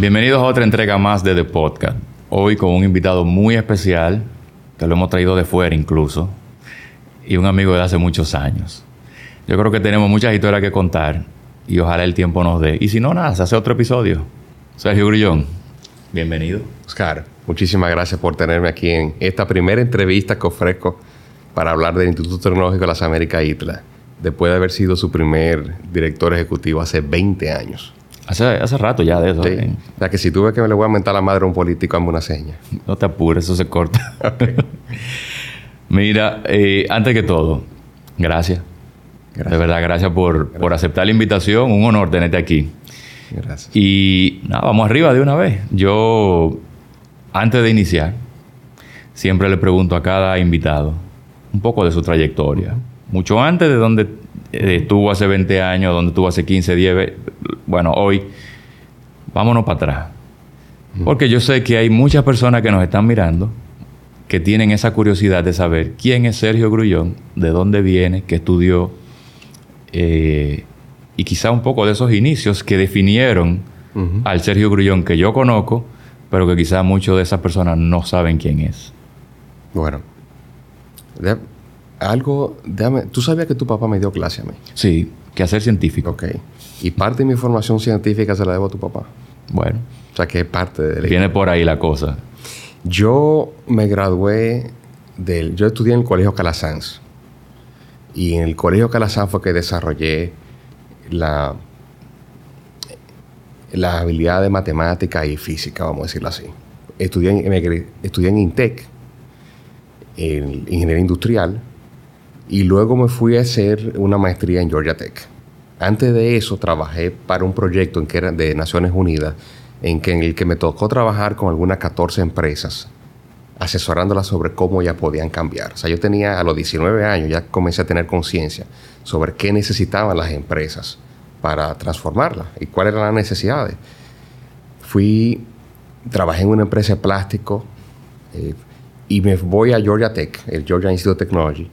Bienvenidos a otra entrega más de The Podcast. Hoy con un invitado muy especial, que lo hemos traído de fuera incluso, y un amigo de hace muchos años. Yo creo que tenemos muchas historias que contar y ojalá el tiempo nos dé. Y si no, nada, se hace otro episodio. Sergio Grillón, bienvenido. Oscar, muchísimas gracias por tenerme aquí en esta primera entrevista que ofrezco para hablar del Instituto Tecnológico de las Américas ITLA, después de haber sido su primer director ejecutivo hace 20 años. Hace, hace rato ya de eso. Sí. ¿eh? O sea que si tuve que me le voy a mentar la madre a un político, hazme una seña. No te apures, eso se corta. Mira, eh, antes que todo, gracias. Gracias. De verdad, gracias por, por aceptar la invitación. Un honor tenerte aquí. Gracias. Y nada, vamos arriba de una vez. Yo, antes de iniciar, siempre le pregunto a cada invitado un poco de su trayectoria. Mucho antes de donde eh, estuvo hace 20 años, donde estuvo hace 15, 10, ve- bueno, hoy, vámonos para atrás. Porque yo sé que hay muchas personas que nos están mirando que tienen esa curiosidad de saber quién es Sergio Grullón, de dónde viene, qué estudió, eh, y quizá un poco de esos inicios que definieron al Sergio Grullón que yo conozco, pero que quizá muchas de esas personas no saben quién es. Bueno, algo, déjame, tú sabías que tu papá me dio clase a mí. Sí, que hacer científico. Ok. Y parte de mi formación científica se la debo a tu papá. Bueno, O sea que es parte de la viene por ahí la cosa. Yo me gradué del... Yo estudié en el Colegio Calasanz. Y en el Colegio Calasanz fue que desarrollé la, la habilidad de matemática y física, vamos a decirlo así. Estudié en, me estudié en INTEC, en ingeniería industrial, y luego me fui a hacer una maestría en Georgia Tech. Antes de eso trabajé para un proyecto de Naciones Unidas, en, el que me tocó trabajar con algunas 14 empresas, asesorándolas sobre cómo ya podían cambiar. O sea, yo tenía a los 19 años, ya comencé a tener conciencia sobre qué necesitaban las empresas para transformarlas y cuáles eran las necesidades. Fui, trabajé en una empresa de plástico eh, y me voy a Georgia Tech, el Georgia Institute of Technology,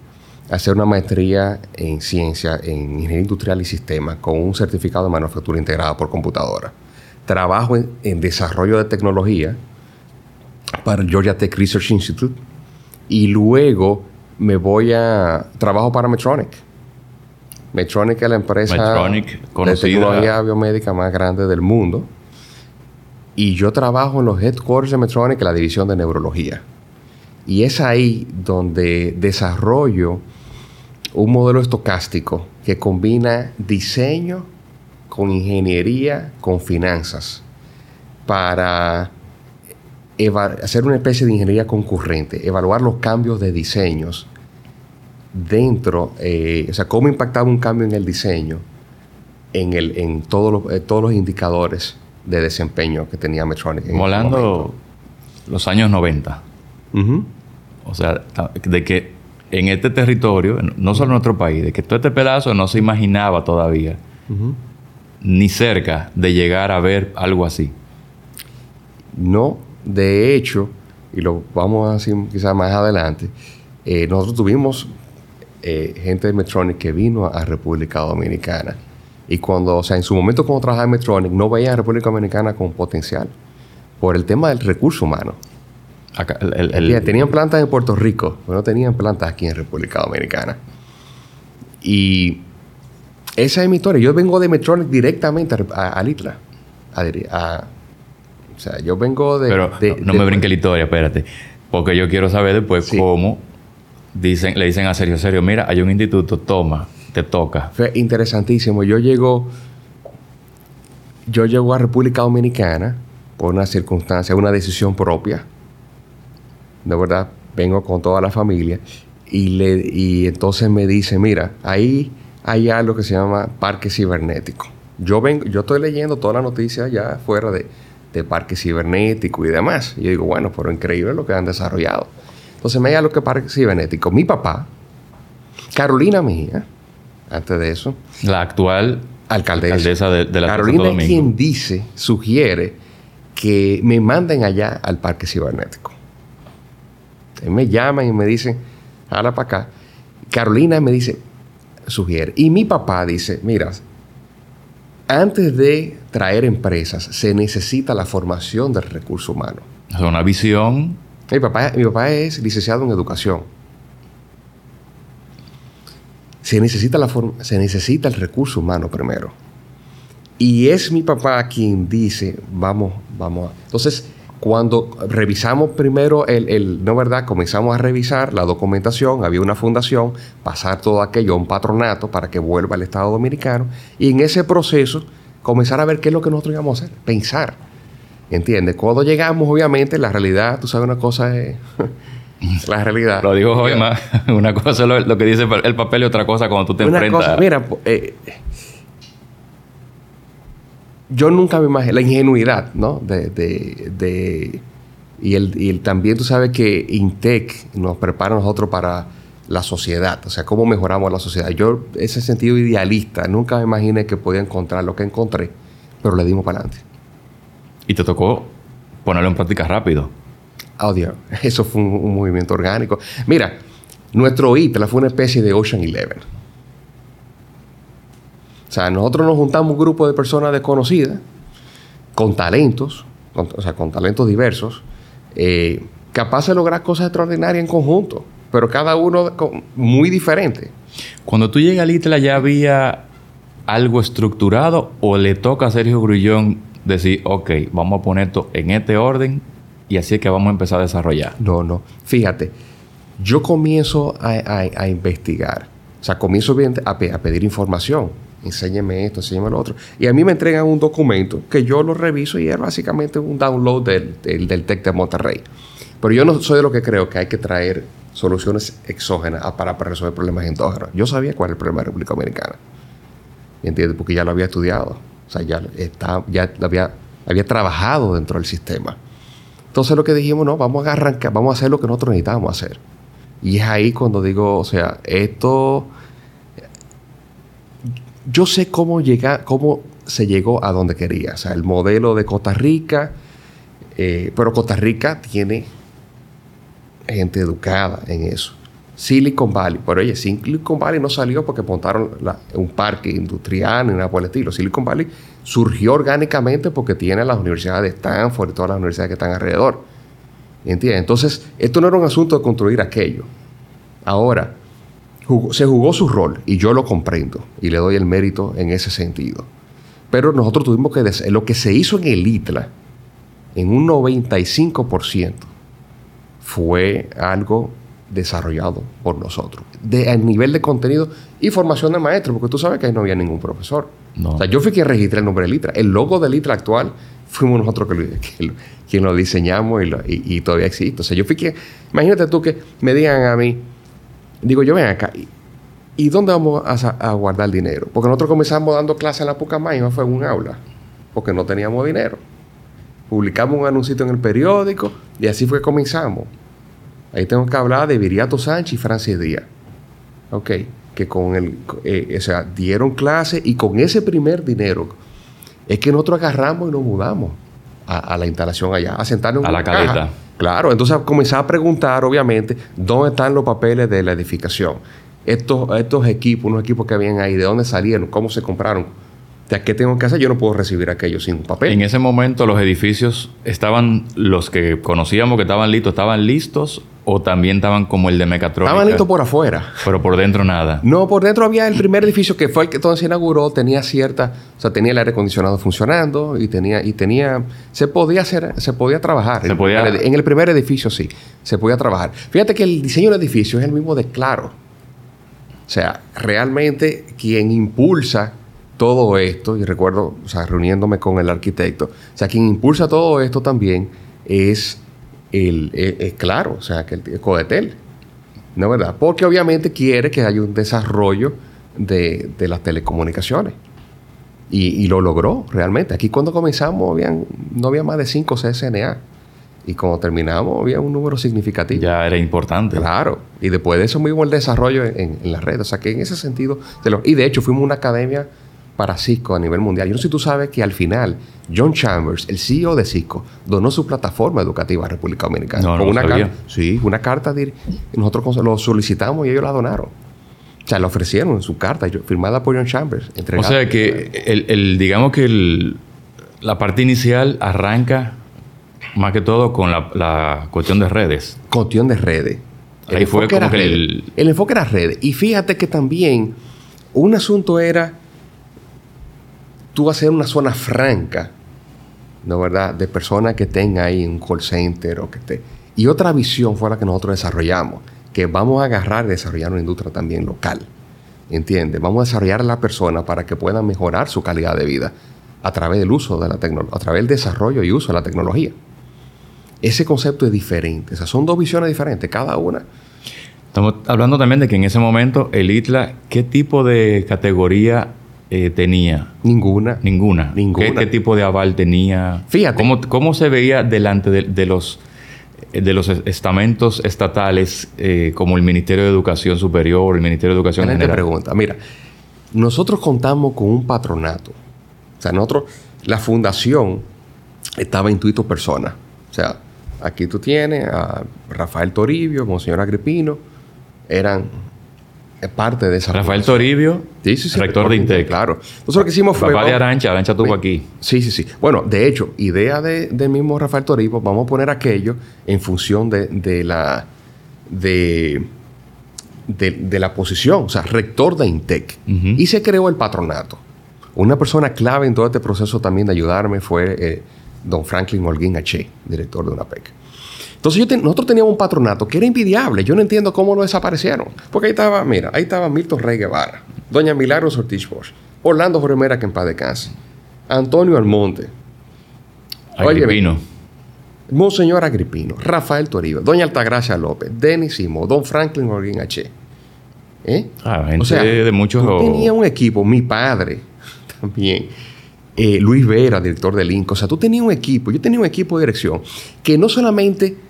hacer una maestría en ciencia, en ingeniería industrial y sistemas, con un certificado de manufactura integrada por computadora. Trabajo en, en desarrollo de tecnología para el Georgia Tech Research Institute y luego me voy a trabajo para Medtronic. Medtronic es la empresa Medtronic, de tecnología biomédica más grande del mundo. Y yo trabajo en los headquarters de Medtronic, la división de neurología. Y es ahí donde desarrollo un modelo estocástico que combina diseño con ingeniería, con finanzas, para hacer una especie de ingeniería concurrente, evaluar los cambios de diseños dentro, eh, o sea, cómo impactaba un cambio en el diseño en, el, en todos, los, eh, todos los indicadores de desempeño que tenía Medtronic. Volando los años 90. Ujú. O sea, de que en este territorio, no solo en nuestro país, de que todo este pedazo no se imaginaba todavía, ni cerca de llegar a ver algo así. No, de hecho, y lo vamos a decir quizás más adelante, eh, nosotros tuvimos eh, gente de Medtronic que vino a República Dominicana. Y cuando, o sea, en su momento cuando trabajaba en Medtronic, no veían a República Dominicana con potencial. Por el tema del recurso humano. Acá, el- el- el- Mira, tenían plantas en Puerto Rico, pero no tenían plantas aquí en República Dominicana. Y esa es mi historia. Yo vengo de Medtronic directamente al ITLA. A- a- o sea, yo vengo de... pero de- no, no de- me brinque la historia, espérate. Porque yo quiero saber después Sí. cómo dicen, le dicen a Sergio, Sergio, mira, hay un instituto, toma, te toca. Fue interesantísimo. Yo llego, yo llego a República Dominicana por una circunstancia, una decisión propia. De verdad, vengo con toda la familia y, le, y entonces me dice, mira, ahí hay algo que se llama parque cibernético. Yo, vengo, yo estoy leyendo toda la noticia ya fuera de, de parque cibernético y demás. Y yo digo, bueno, pero increíble lo que han desarrollado. Entonces me da lo que parque cibernético. Mi papá, Carolina Mejía, antes de eso, La actual alcaldesa, alcaldesa de, de la Carolina es quien dice, sugiere que me manden allá al parque cibernético. Me llaman y me dicen, habla para acá. Carolina me dice, sugiere. Y mi papá dice, mira, antes de traer empresas, se necesita la formación del recurso humano. Es una visión. Mi papá, mi papá es licenciado en educación. Se necesita, la se necesita el recurso humano primero. Y es mi papá quien dice, vamos, vamos. Entonces, cuando revisamos primero el, el, no verdad, comenzamos a revisar la documentación, había una fundación, pasar todo aquello a un patronato para que vuelva al Estado Dominicano y en ese proceso comenzar a ver qué es lo que nosotros íbamos a hacer, pensar. ¿Entiendes? Cuando llegamos, obviamente, la realidad, tú sabes una cosa es... la realidad. Lo digo hoy más. Una cosa es lo, que dice el papel y otra cosa cuando tú te una enfrentas. Cosa, mira, eh, yo nunca me imaginé la ingenuidad, ¿no? De, de, de y, el, y también tú sabes que Intec nos prepara a nosotros para la sociedad, o sea, cómo mejoramos la sociedad. Yo, ese sentido idealista, nunca me imaginé que podía encontrar lo que encontré, pero le dimos para adelante. ¿Y te tocó ponerlo en práctica rápido? Oh, Dios. Eso fue un, un movimiento orgánico. Mira, nuestro ITLA fue una especie de Ocean Eleven. O sea, nosotros nos juntamos un grupo de personas desconocidas, con talentos, o sea, con talentos diversos, eh, capaces de lograr cosas extraordinarias en conjunto, pero cada uno muy diferente. Cuando tú llegas a Litla, ¿ya había algo estructurado o le toca a Sergio Grullón decir, ok, vamos a poner esto en este orden y así es que vamos a empezar a desarrollar? No, no. Fíjate, yo comienzo a, investigar, o sea, comienzo a, a pedir información enséñeme esto, enséñeme lo otro. Y a mí me entregan un documento que yo lo reviso y es básicamente un download del, del, TEC de Monterrey. Pero yo no soy de lo que creo que hay que traer soluciones exógenas para, resolver problemas endógenos. Yo sabía cuál era el problema de la República Dominicana. ¿Entiendes? Porque ya lo había estudiado. O sea, ya, está, ya había, había trabajado dentro del sistema. Entonces lo que dijimos, no, vamos a arrancar, vamos a hacer lo que nosotros necesitamos hacer. Y es ahí cuando digo, o sea, esto yo sé cómo, llega, cómo se llegó a donde quería. O sea, el modelo de Costa Rica, eh, pero Costa Rica tiene gente educada en eso. Silicon Valley, pero oye, Silicon Valley no salió porque montaron un parque industrial ni nada por el estilo. Silicon Valley surgió orgánicamente porque tiene las universidades de Stanford y todas las universidades que están alrededor. ¿Entiendes? Entonces, esto no era un asunto de construir aquello. Ahora, se jugó su rol y yo lo comprendo y le doy el mérito en ese sentido. Pero nosotros tuvimos que decir, lo que se hizo en el ITLA, en un 95%, fue algo desarrollado por nosotros. De, a nivel de contenido y formación de maestro, porque tú sabes que ahí no había ningún profesor. O sea, yo fui quien registré el nombre del ITLA. El logo del ITLA actual fuimos nosotros que, quien lo diseñamos y, y, todavía existe. O sea, yo fui quien... Imagínate tú que me digan a mí Digo yo, ven acá, ¿y dónde vamos a, guardar dinero? Porque nosotros comenzamos dando clases en la Pucamay, no fue en un aula, porque no teníamos dinero. Publicamos un anuncio en el periódico y así fue que comenzamos. Ahí tengo que hablar de Viriato Sánchez y Francis Díaz. Ok, que con el, eh, o sea, dieron clase y con ese primer dinero es que nosotros agarramos y nos mudamos a, la instalación allá, a sentarnos en a la caleta. Claro, entonces comenzaba a preguntar, obviamente, dónde están los papeles de la edificación. Estos, estos equipos, unos equipos que habían ahí, de dónde salieron, cómo se compraron. ¿De ¿qué tengo que hacer? Yo no puedo recibir aquello sin papel. En ese momento los edificios estaban, los que conocíamos que estaban listos, ¿estaban listos o también estaban como el de Mecatrónica? Estaban listos por afuera. Pero por dentro nada. No, por dentro había el primer edificio que fue el que todo se inauguró, tenía cierta, o sea, tenía el aire acondicionado funcionando y tenía, y tenía, se podía hacer, se podía trabajar. Se en, podía... En el primer edificio sí, se podía trabajar. Fíjate que el diseño del edificio es el mismo de Claro. O sea, realmente quien impulsa todo esto, y recuerdo, o sea, reuniéndome con el arquitecto, o sea, quien impulsa todo esto también es el, es, claro, o sea, que el, Codetel, ¿no es verdad? Porque obviamente quiere que haya un desarrollo de, las telecomunicaciones. Y, lo logró realmente. Aquí cuando comenzamos habían, no había más de 5 CSNA. Y cuando terminamos había un número significativo. Ya era importante. Claro. Y después de eso mismo el desarrollo en, en la red. O sea que en ese sentido... y de hecho fuimos una academia para Cisco a nivel mundial. Yo no sé si tú sabes que al final John Chambers, el CEO de Cisco, donó su plataforma educativa a República Dominicana. No, no una carta, sí, una carta de nosotros lo solicitamos y ellos la donaron. O sea, le ofrecieron en su carta, firmada por John Chambers. O sea que, el, digamos que la parte inicial arranca más que todo con la, cuestión de redes. Cuestión de redes. Ahí fue como que el... el enfoque era redes. Y fíjate que también un asunto era tú hacer una zona franca, ¿no verdad? De personas que tengan ahí un call center o que esté. Y otra visión fue la que nosotros desarrollamos, que vamos a agarrar y desarrollar una industria también local. ¿Entiendes? Vamos a desarrollar a la persona para que puedan mejorar su calidad de vida a través del uso de la tecnología, a través del desarrollo y uso de la tecnología. Ese concepto es diferente. O sea, son dos visiones diferentes, cada una. Estamos hablando también de que en ese momento el ITLA, ¿qué tipo de categoría eh, tenía? Ninguna. Ninguna. Ninguna. ¿Qué, tipo de aval tenía? Fíjate. ¿Cómo, se veía delante de, los de los estamentos estatales eh, como el Ministerio de Educación Superior, el Ministerio de Educación General? pregunta. Mira, nosotros contamos con un patronato. O sea, nosotros, la fundación estaba intuito persona. O sea, aquí tú tienes a Rafael Toribio, Monseñor Agripino, eran parte de esa Rafael Toribio, rector de Intec. Claro. Lo que hicimos fue... Papá de Arancha, Arancha estuvo aquí. Sí, sí, sí. Bueno, de hecho, idea de, del mismo Rafael Toribio, vamos a poner aquello en función de, la... De, de, la posición, o sea, rector de Intec. Y se creó el patronato. Una persona clave en todo este proceso también de ayudarme fue eh, don Franklin Holguín H., director de UNAPEC. Entonces nosotros teníamos un patronato que era invidiable. Yo no entiendo cómo lo desaparecieron. Porque ahí estaba, mira, ahí estaba Milton Rey Guevara, Doña Milagros Ortiz Bosch, Orlando Joremera, que en paz descanse, Antonio Almonte, Agripino. Monseñor Agripino, Rafael Toribio, Doña Altagracia López, Denis Simo, Don Franklin Holguín H. ¿Eh? Ah, gente o sea, de muchos... tenía un equipo, mi padre también. Eh, Luis Vera, director del INCO. O sea, tú tenías un equipo, yo tenía un equipo de dirección que no solamente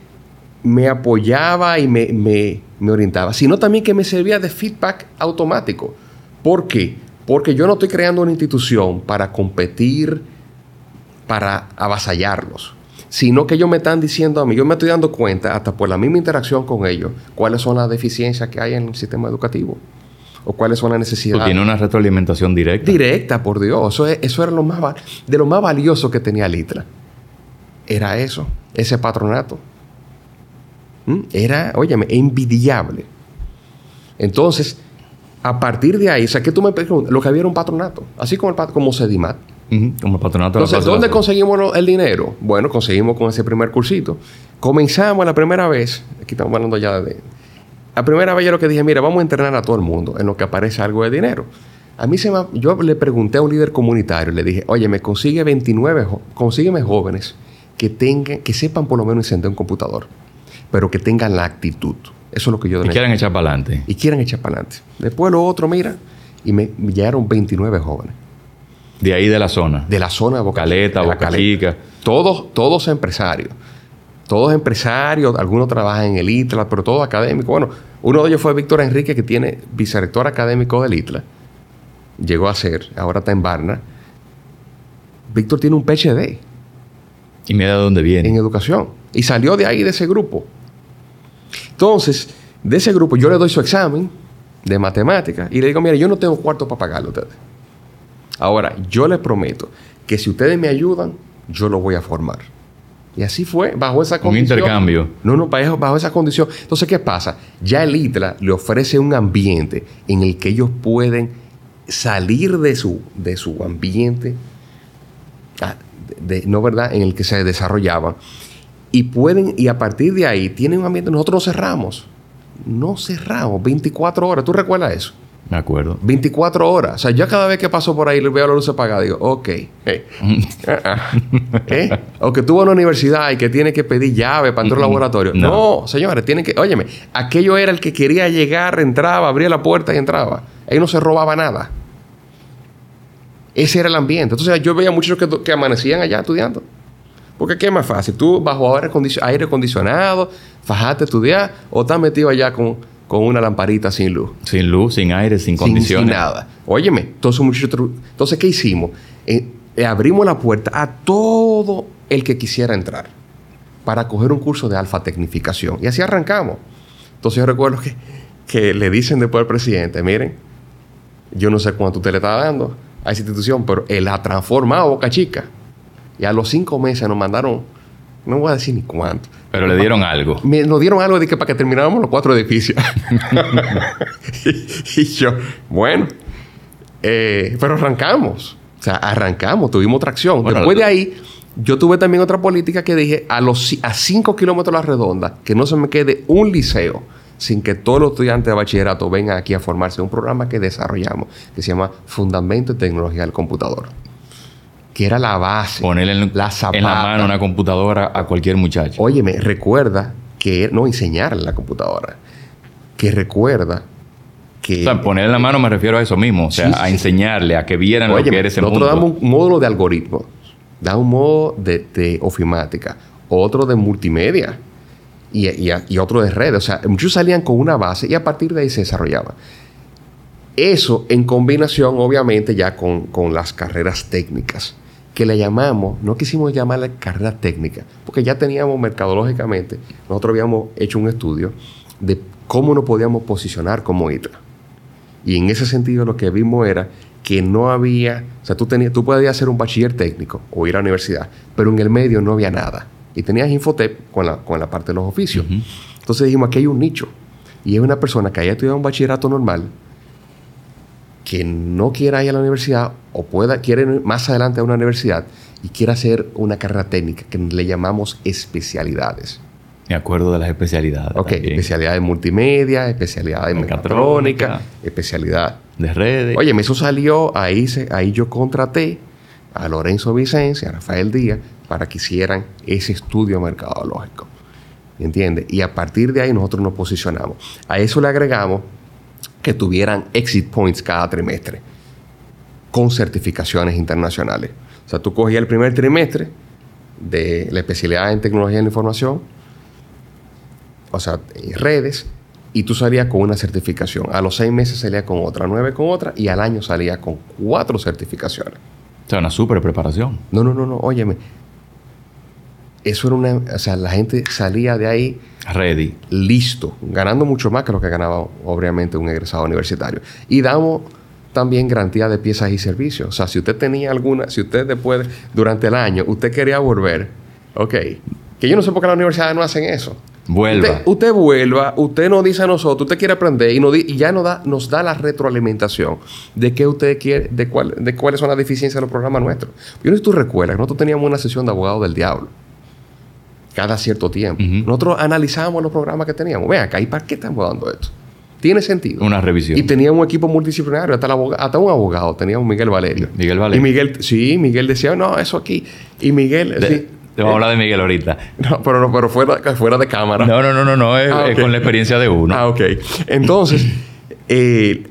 me apoyaba y me, orientaba, sino también que me servía de feedback automático. ¿Por qué? Porque yo no estoy creando una institución para competir, para avasallarlos, sino que ellos me están diciendo a mí, yo me estoy dando cuenta, hasta por la misma interacción con ellos, cuáles son las deficiencias que hay en el sistema educativo o cuáles son las necesidades. Tiene una retroalimentación directa. Directa, por Dios. Eso, eso era lo más, de lo más valioso que tenía Litra. Era eso, ese patronato. ¿Mm? Era, óyeme, envidiable. Entonces, a partir de ahí, o sea, que tú me preguntas, lo que había era un patronato, así como, el, como Sedimat. Como el patronato. Entonces, ¿dónde conseguimos el dinero? Bueno, conseguimos con ese primer cursito. Comenzamos la primera vez, aquí estamos hablando ya de... La primera vez yo lo que dije, mira, vamos a entrenar a todo el mundo en lo que aparece algo de dinero. A mí se me, yo le pregunté a un líder comunitario, le dije, oye, me consigue 29, consígueme jóvenes que tengan, que sepan por lo menos encender un computador pero que tengan la actitud. Eso es lo que yo... Y quieran echar para adelante. Y quieran echar para adelante. Después lo otro, mira, y me, llegaron 29 jóvenes. De ahí de la zona. De la zona de Boca Caleta, Boca Chica. Todos, todos empresarios. Todos empresarios, algunos trabajan en el ITLA, pero todos académicos. Bueno, uno de ellos fue Víctor Enrique, que tiene vicerrector académico del ITLA. Llegó a ser, ahora está en Barna. Víctor tiene un PhD. ¿Y mira de dónde viene? En educación. Y salió de ahí, de ese grupo. Entonces, de ese grupo yo le doy su examen de matemáticas y le digo, mire, yo no tengo cuarto para pagarlo a ustedes. Ahora, yo les prometo que si ustedes me ayudan, yo lo voy a formar. Y así fue, bajo esa condición. Un intercambio. No, no, bajo esa condición. Entonces, ¿qué pasa? Ya el ITLA le ofrece un ambiente en el que ellos pueden salir de su, de su ambiente, ah, de, ¿no verdad?, en el que se desarrollaban y pueden, y a partir de ahí tienen un ambiente, nosotros no cerramos. No cerramos, 24 horas. ¿Tú recuerdas eso? Me acuerdo. 24 horas. O sea, yo cada vez que paso por ahí le veo la luz apagada, digo, ok. ¿Eh? O que tuvo una universidad y que tiene que pedir llave para entrar al laboratorio. No. señores, tienen que. Óyeme, aquello era el que quería llegar, entraba, abría la puerta y entraba. Ahí no se robaba nada. Ese era el ambiente. Entonces, yo veía muchos que, que amanecían allá estudiando. Porque ¿qué es más fácil? Tú bajo aire, acondicionado, fajaste a estudiar o estás metido allá con, con una lamparita sin luz. Sin luz, sin aire, sin condiciones. Sin, nada. Óyeme, entonces, entonces ¿qué hicimos? Eh, eh, abrimos la puerta a todo el que quisiera entrar para coger un curso de alfa tecnificación. Y así arrancamos. Entonces yo recuerdo que que le dicen después al presidente, miren, yo no sé cuánto usted le está dando a esa institución, pero él ha transformado Boca Chica. Y a los cinco meses nos mandaron, no voy a decir ni cuánto. Pero le dieron algo. Me, nos dieron algo de que para que termináramos los cuatro edificios. y, yo, bueno, eh, pero arrancamos. O sea, arrancamos, tuvimos tracción. Después de ahí, yo tuve también otra política que dije, a, los, a cinco kilómetros de la redonda, que no se me quede un liceo sin que todos los estudiantes de bachillerato vengan aquí a formarse. Un programa que desarrollamos que se llama Fundamento de Tecnología del Computador. Que era la base. Ponerle en la, en la mano una computadora a cualquier muchacho. Óyeme, recuerda que no enseñarle la computadora. Que recuerda que. O sea, ponerle en la mano me refiero a eso mismo. O sea, a enseñarle, a que vieran lo que era ese nosotros damos un módulo de algoritmo. Da un modo de, de ofimática. Otro de multimedia y, otro de redes. O sea, muchos salían con una base y a partir de ahí se desarrollaba. Eso en combinación, obviamente, ya con, las carreras técnicas, que le llamamos, no quisimos llamarle carrera técnica, porque ya teníamos mercadológicamente, nosotros habíamos hecho un estudio de cómo nos podíamos posicionar como ITRA. Y en ese sentido lo que vimos era que no había, o sea, tú, tenías, tú podías hacer un bachiller técnico o ir a la universidad, pero en el medio no había nada. Y tenías Infotep con la, con la parte de los oficios. Entonces dijimos, aquí hay un nicho. Y es una persona que haya estudiado un bachillerato normal, que no quiera ir a la universidad o pueda, quiere ir más adelante a una universidad y quiera hacer una carrera técnica que le llamamos especialidades. Me acuerdo de las especialidades. Ok, especialidad de multimedia, especialidad de mecatrónica, especialidad de redes. Oye, eso salió, ahí, se, ahí yo contraté a Lorenzo Vicencia, a Rafael Díaz, para que hicieran ese estudio mercadológico. ¿Entiendes? Y a partir de ahí nosotros nos posicionamos. A eso le agregamos que tuvieran exit points cada trimestre con certificaciones internacionales. O sea, tú cogías el primer trimestre de la especialidad en tecnología de la información, o sea, redes, y tú salías con una certificación. A los seis meses salías con otra, nueve con otra, y al año salías con cuatro certificaciones. O sea, una súper preparación. No, no, no, no, óyeme eso era una. O sea, la gente salía de ahí. Ready. Listo. Ganando mucho más que lo que ganaba, obviamente, un egresado universitario. Y damos también garantía de piezas y servicios. O sea, si usted tenía alguna. Si usted después, durante el año, usted quería volver. Ok. Que yo no sé por qué las universidades no hacen eso. Vuelva. Usted, vuelva, usted nos dice a nosotros, usted quiere aprender y, nos y ya nos da, nos da la retroalimentación de qué usted quiere, de, cuál, de cuáles son las deficiencias de los programas nuestros. Yo no sé si tú recuerdas, nosotros teníamos una sesión de abogados del diablo cada cierto tiempo. Nosotros analizábamos los programas que teníamos. Vean, acá, ¿y para qué estamos dando esto? Tiene sentido. Una revisión. Y teníamos un equipo multidisciplinario, hasta, hasta un abogado, teníamos Miguel Valerio. Miguel Valerio. Y Miguel, sí, Miguel decía, no, eso aquí. Y Miguel. Te vamos a hablar de Miguel ahorita. No, pero, pero fuera, fuera de cámara. No, no, no, no, no es, ah, con la experiencia de uno. Ah, ok. Entonces, eh,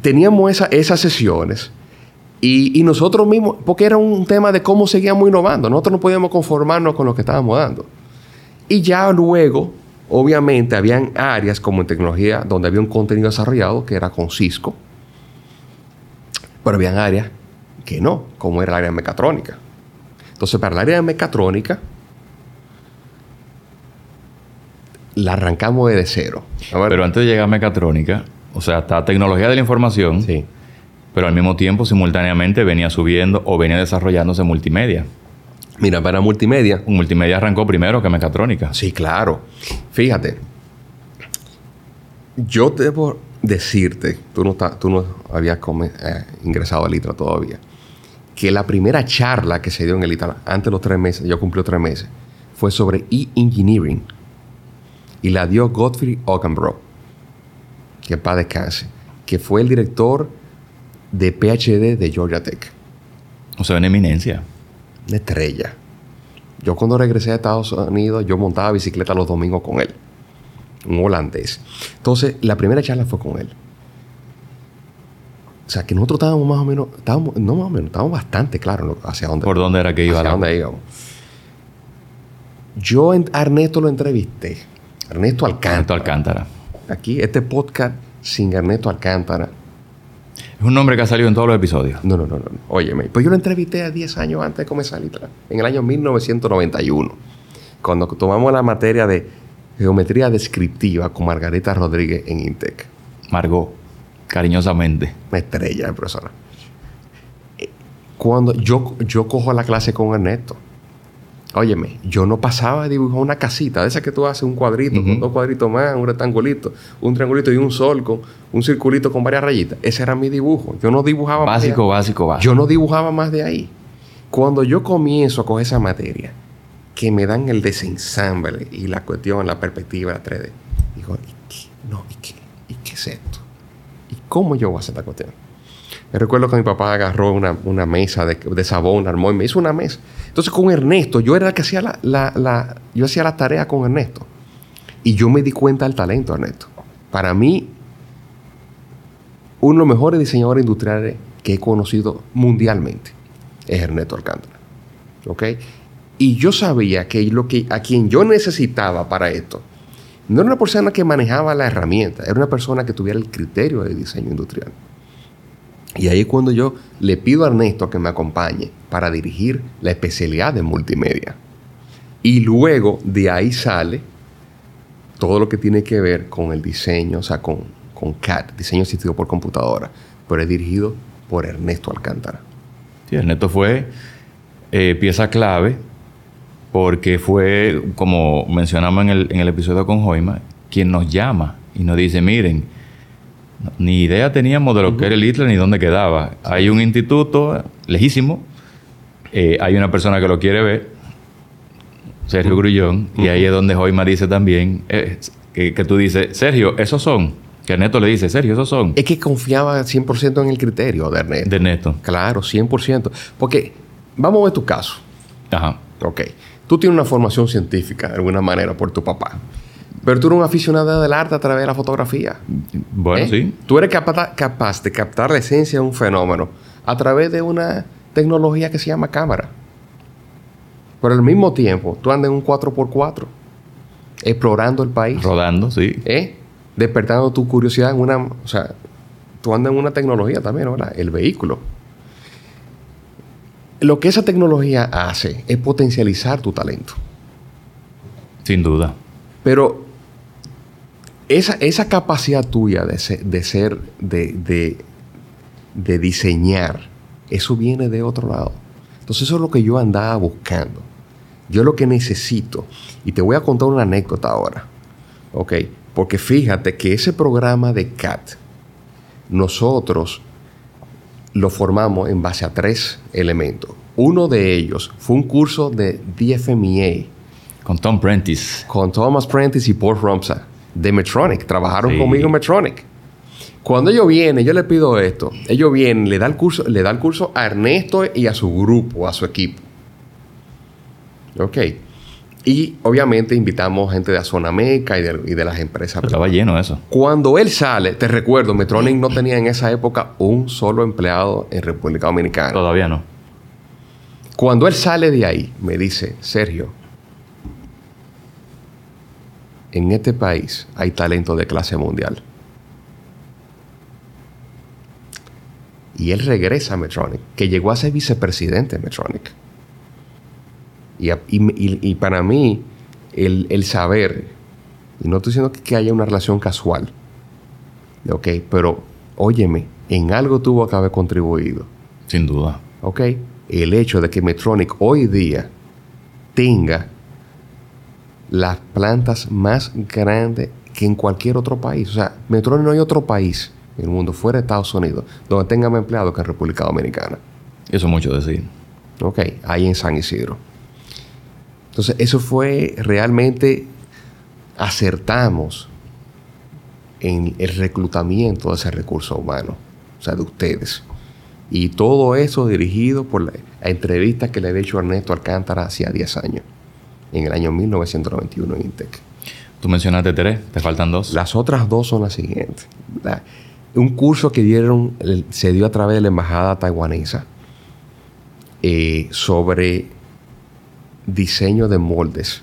teníamos esa, esas sesiones. Y, y, nosotros mismos, porque era un tema de cómo seguíamos innovando, nosotros no podíamos conformarnos con lo que estábamos dando. Y ya luego, obviamente, habían áreas como en tecnología donde había un contenido desarrollado que era con Cisco, pero habían áreas que no, como era el área de mecatrónica. Entonces, para el área de mecatrónica, la arrancamos desde cero. Pero antes de llegar a mecatrónica, o sea, está tecnología de la información. Sí pero al mismo tiempo simultáneamente venía subiendo o venía desarrollándose multimedia. Mira, para multimedia. Multimedia arrancó primero que mecatrónica. Sí, claro. Fíjate, yo debo decirte, tú no, tú no habías eh, ingresado al ITRA todavía, que la primera charla que se dio en el ITRA, antes de los tres meses, yo cumplí tres meses, fue sobre e-engineering. Y la dio Godfrey Ockenbro, que para descanse, que fue el director de PhD de Georgia Tech. O sea, una eminencia. Una estrella. Yo cuando regresé a Estados Unidos, yo montaba bicicleta los domingos con él. Un holandés. Entonces, la primera charla fue con él. O sea, que nosotros estábamos más o menos, estábamos, no más o menos, estábamos bastante claros hacia dónde. ¿Por dónde era que iba? Hacia dónde íbamos. Yo a Ernesto lo entrevisté. Ernesto Alcántara. Ernesto Alcántara. Aquí, este podcast sin Ernesto Alcántara es un nombre que ha salido en todos los episodios. No, no, no, no. Óyeme, pues yo lo entrevisté a 10 años antes de comenzar Litra, en el año 1991, cuando tomamos la materia de geometría descriptiva con Margarita Rodríguez en Intec. Margot, cariñosamente. Una estrella de profesora. Eh, Cuando yo, yo cojo la clase con Ernesto, óyeme, yo no pasaba a dibujar una casita, de esa que tú haces un cuadrito, con dos cuadritos más, un rectangulito, un triangulito y un sol con un circulito con varias rayitas. Ese era mi dibujo. Yo no dibujaba más de Básico, básico, básico. Yo no dibujaba más de ahí. Cuando yo comienzo a coger esa materia, que me dan el desensamble y la cuestión, la perspectiva, la 3D, digo, ¿y qué? No, ¿y qué? ¿Y qué es esto? ¿Y cómo yo voy a hacer esta cuestión? Me recuerdo que mi papá agarró una, una mesa de, de sabón, armó y me hizo una mesa. Entonces con Ernesto, yo era el que hacía la, la- yo hacía la tarea con Ernesto. Y yo me di cuenta del talento de Ernesto. Para mí, uno de los mejores diseñadores industriales que he conocido mundialmente es Ernesto Alcántara. ¿Ok? Y yo sabía que, lo que a quien yo necesitaba para esto no era una persona que manejaba la herramienta, era una persona que tuviera el criterio de diseño industrial. Y ahí es cuando yo le pido a Ernesto que me acompañe para dirigir la especialidad de multimedia. Y luego de ahí sale todo lo que tiene que ver con el diseño, o sea, con, con diseño asistido por computadora, pero es dirigido por Ernesto Alcántara. Sí, Ernesto fue eh, pieza clave porque fue, como mencionamos en el, en el episodio con Joima, quien nos llama y nos dice, miren, ni idea teníamos de lo que era el ITLA ni dónde quedaba. Hay un instituto lejísimo, eh, hay una persona que lo quiere ver, Sergio Grullón, y ahí es donde Joima dice también, eh, que, que tú dices, Sergio, esos son, que Ernesto le dice, Sergio, esos son, Es que confiaba 100% en el criterio de Ernesto. de Ernesto. Claro, 100%. Porque, vamos a ver tu caso. Ajá. Ok. Tú tienes una formación científica, de alguna manera, por tu papá. Pero tú eres un aficionado del arte a través de la fotografía. Bueno, ¿eh? sí. Tú eres capaz, capaz de captar la esencia de un fenómeno a través de una tecnología que se llama cámara. Pero al mismo tiempo, tú andas en un 4x4, explorando el país, Rodando, sí. ¿eh? despertando tu curiosidad en una... O sea, tú andas en una tecnología también, ¿verdad? El vehículo. Lo que esa tecnología hace es potencializar tu talento. Sin duda. Pero esa, esa capacidad tuya de ser, de, ser de, de- de diseñar, eso viene de otro lado. Entonces eso es lo que yo andaba buscando. Yo lo que necesito, y te voy a contar una anécdota ahora, ¿ok? Porque fíjate que ese programa de CAT, nosotros lo formamos en base a tres elementos. Uno de ellos fue un curso de DFMEA, Con Tom Prentice. con Thomas Prentice y Paul Rumsa de Medtronic. Trabajaron Sí. conmigo en Medtronic. Cuando ellos vienen, yo les pido esto. Ellos vienen, le da el curso, le da el curso a Ernesto y a su grupo, a su equipo. Ok. Y obviamente invitamos gente de Azonameca y de, y de las empresas. Estaba lleno eso. Cuando él sale, te recuerdo, Medtronic no tenía en esa época un solo empleado en República Dominicana. Todavía no. Cuando él sale de ahí, me dice, Sergio, en este país hay talento de clase mundial. Y él regresa a Medtronic, que llegó a ser vicepresidente de Medtronic. Y, y- y para mí, el, el saber, y no estoy diciendo que, que haya una relación casual, ¿ok? Pero, óyeme, en algo tuvo que haber contribuido. Sin duda. ¿ok? El hecho de que Medtronic hoy día tenga las plantas más grandes que en cualquier otro país. O sea, Medtronic no hay otro país en el mundo fuera de Estados Unidos donde tenga más empleados que en República Dominicana. Eso es mucho decir. ¿Ok? Ahí en San Isidro. Entonces, eso fue realmente acertamos en el reclutamiento de ese recurso humano, o sea, de ustedes. Y todo eso dirigido por la, la entrevista que le había hecho Ernesto Alcántara hacía 10 años, en el año 1991 en Intec. Tú mencionaste tres, te faltan dos. Las otras dos son las siguientes. La- un curso que dieron, se dio a través de la embajada taiwanesa eh, sobre diseño de moldes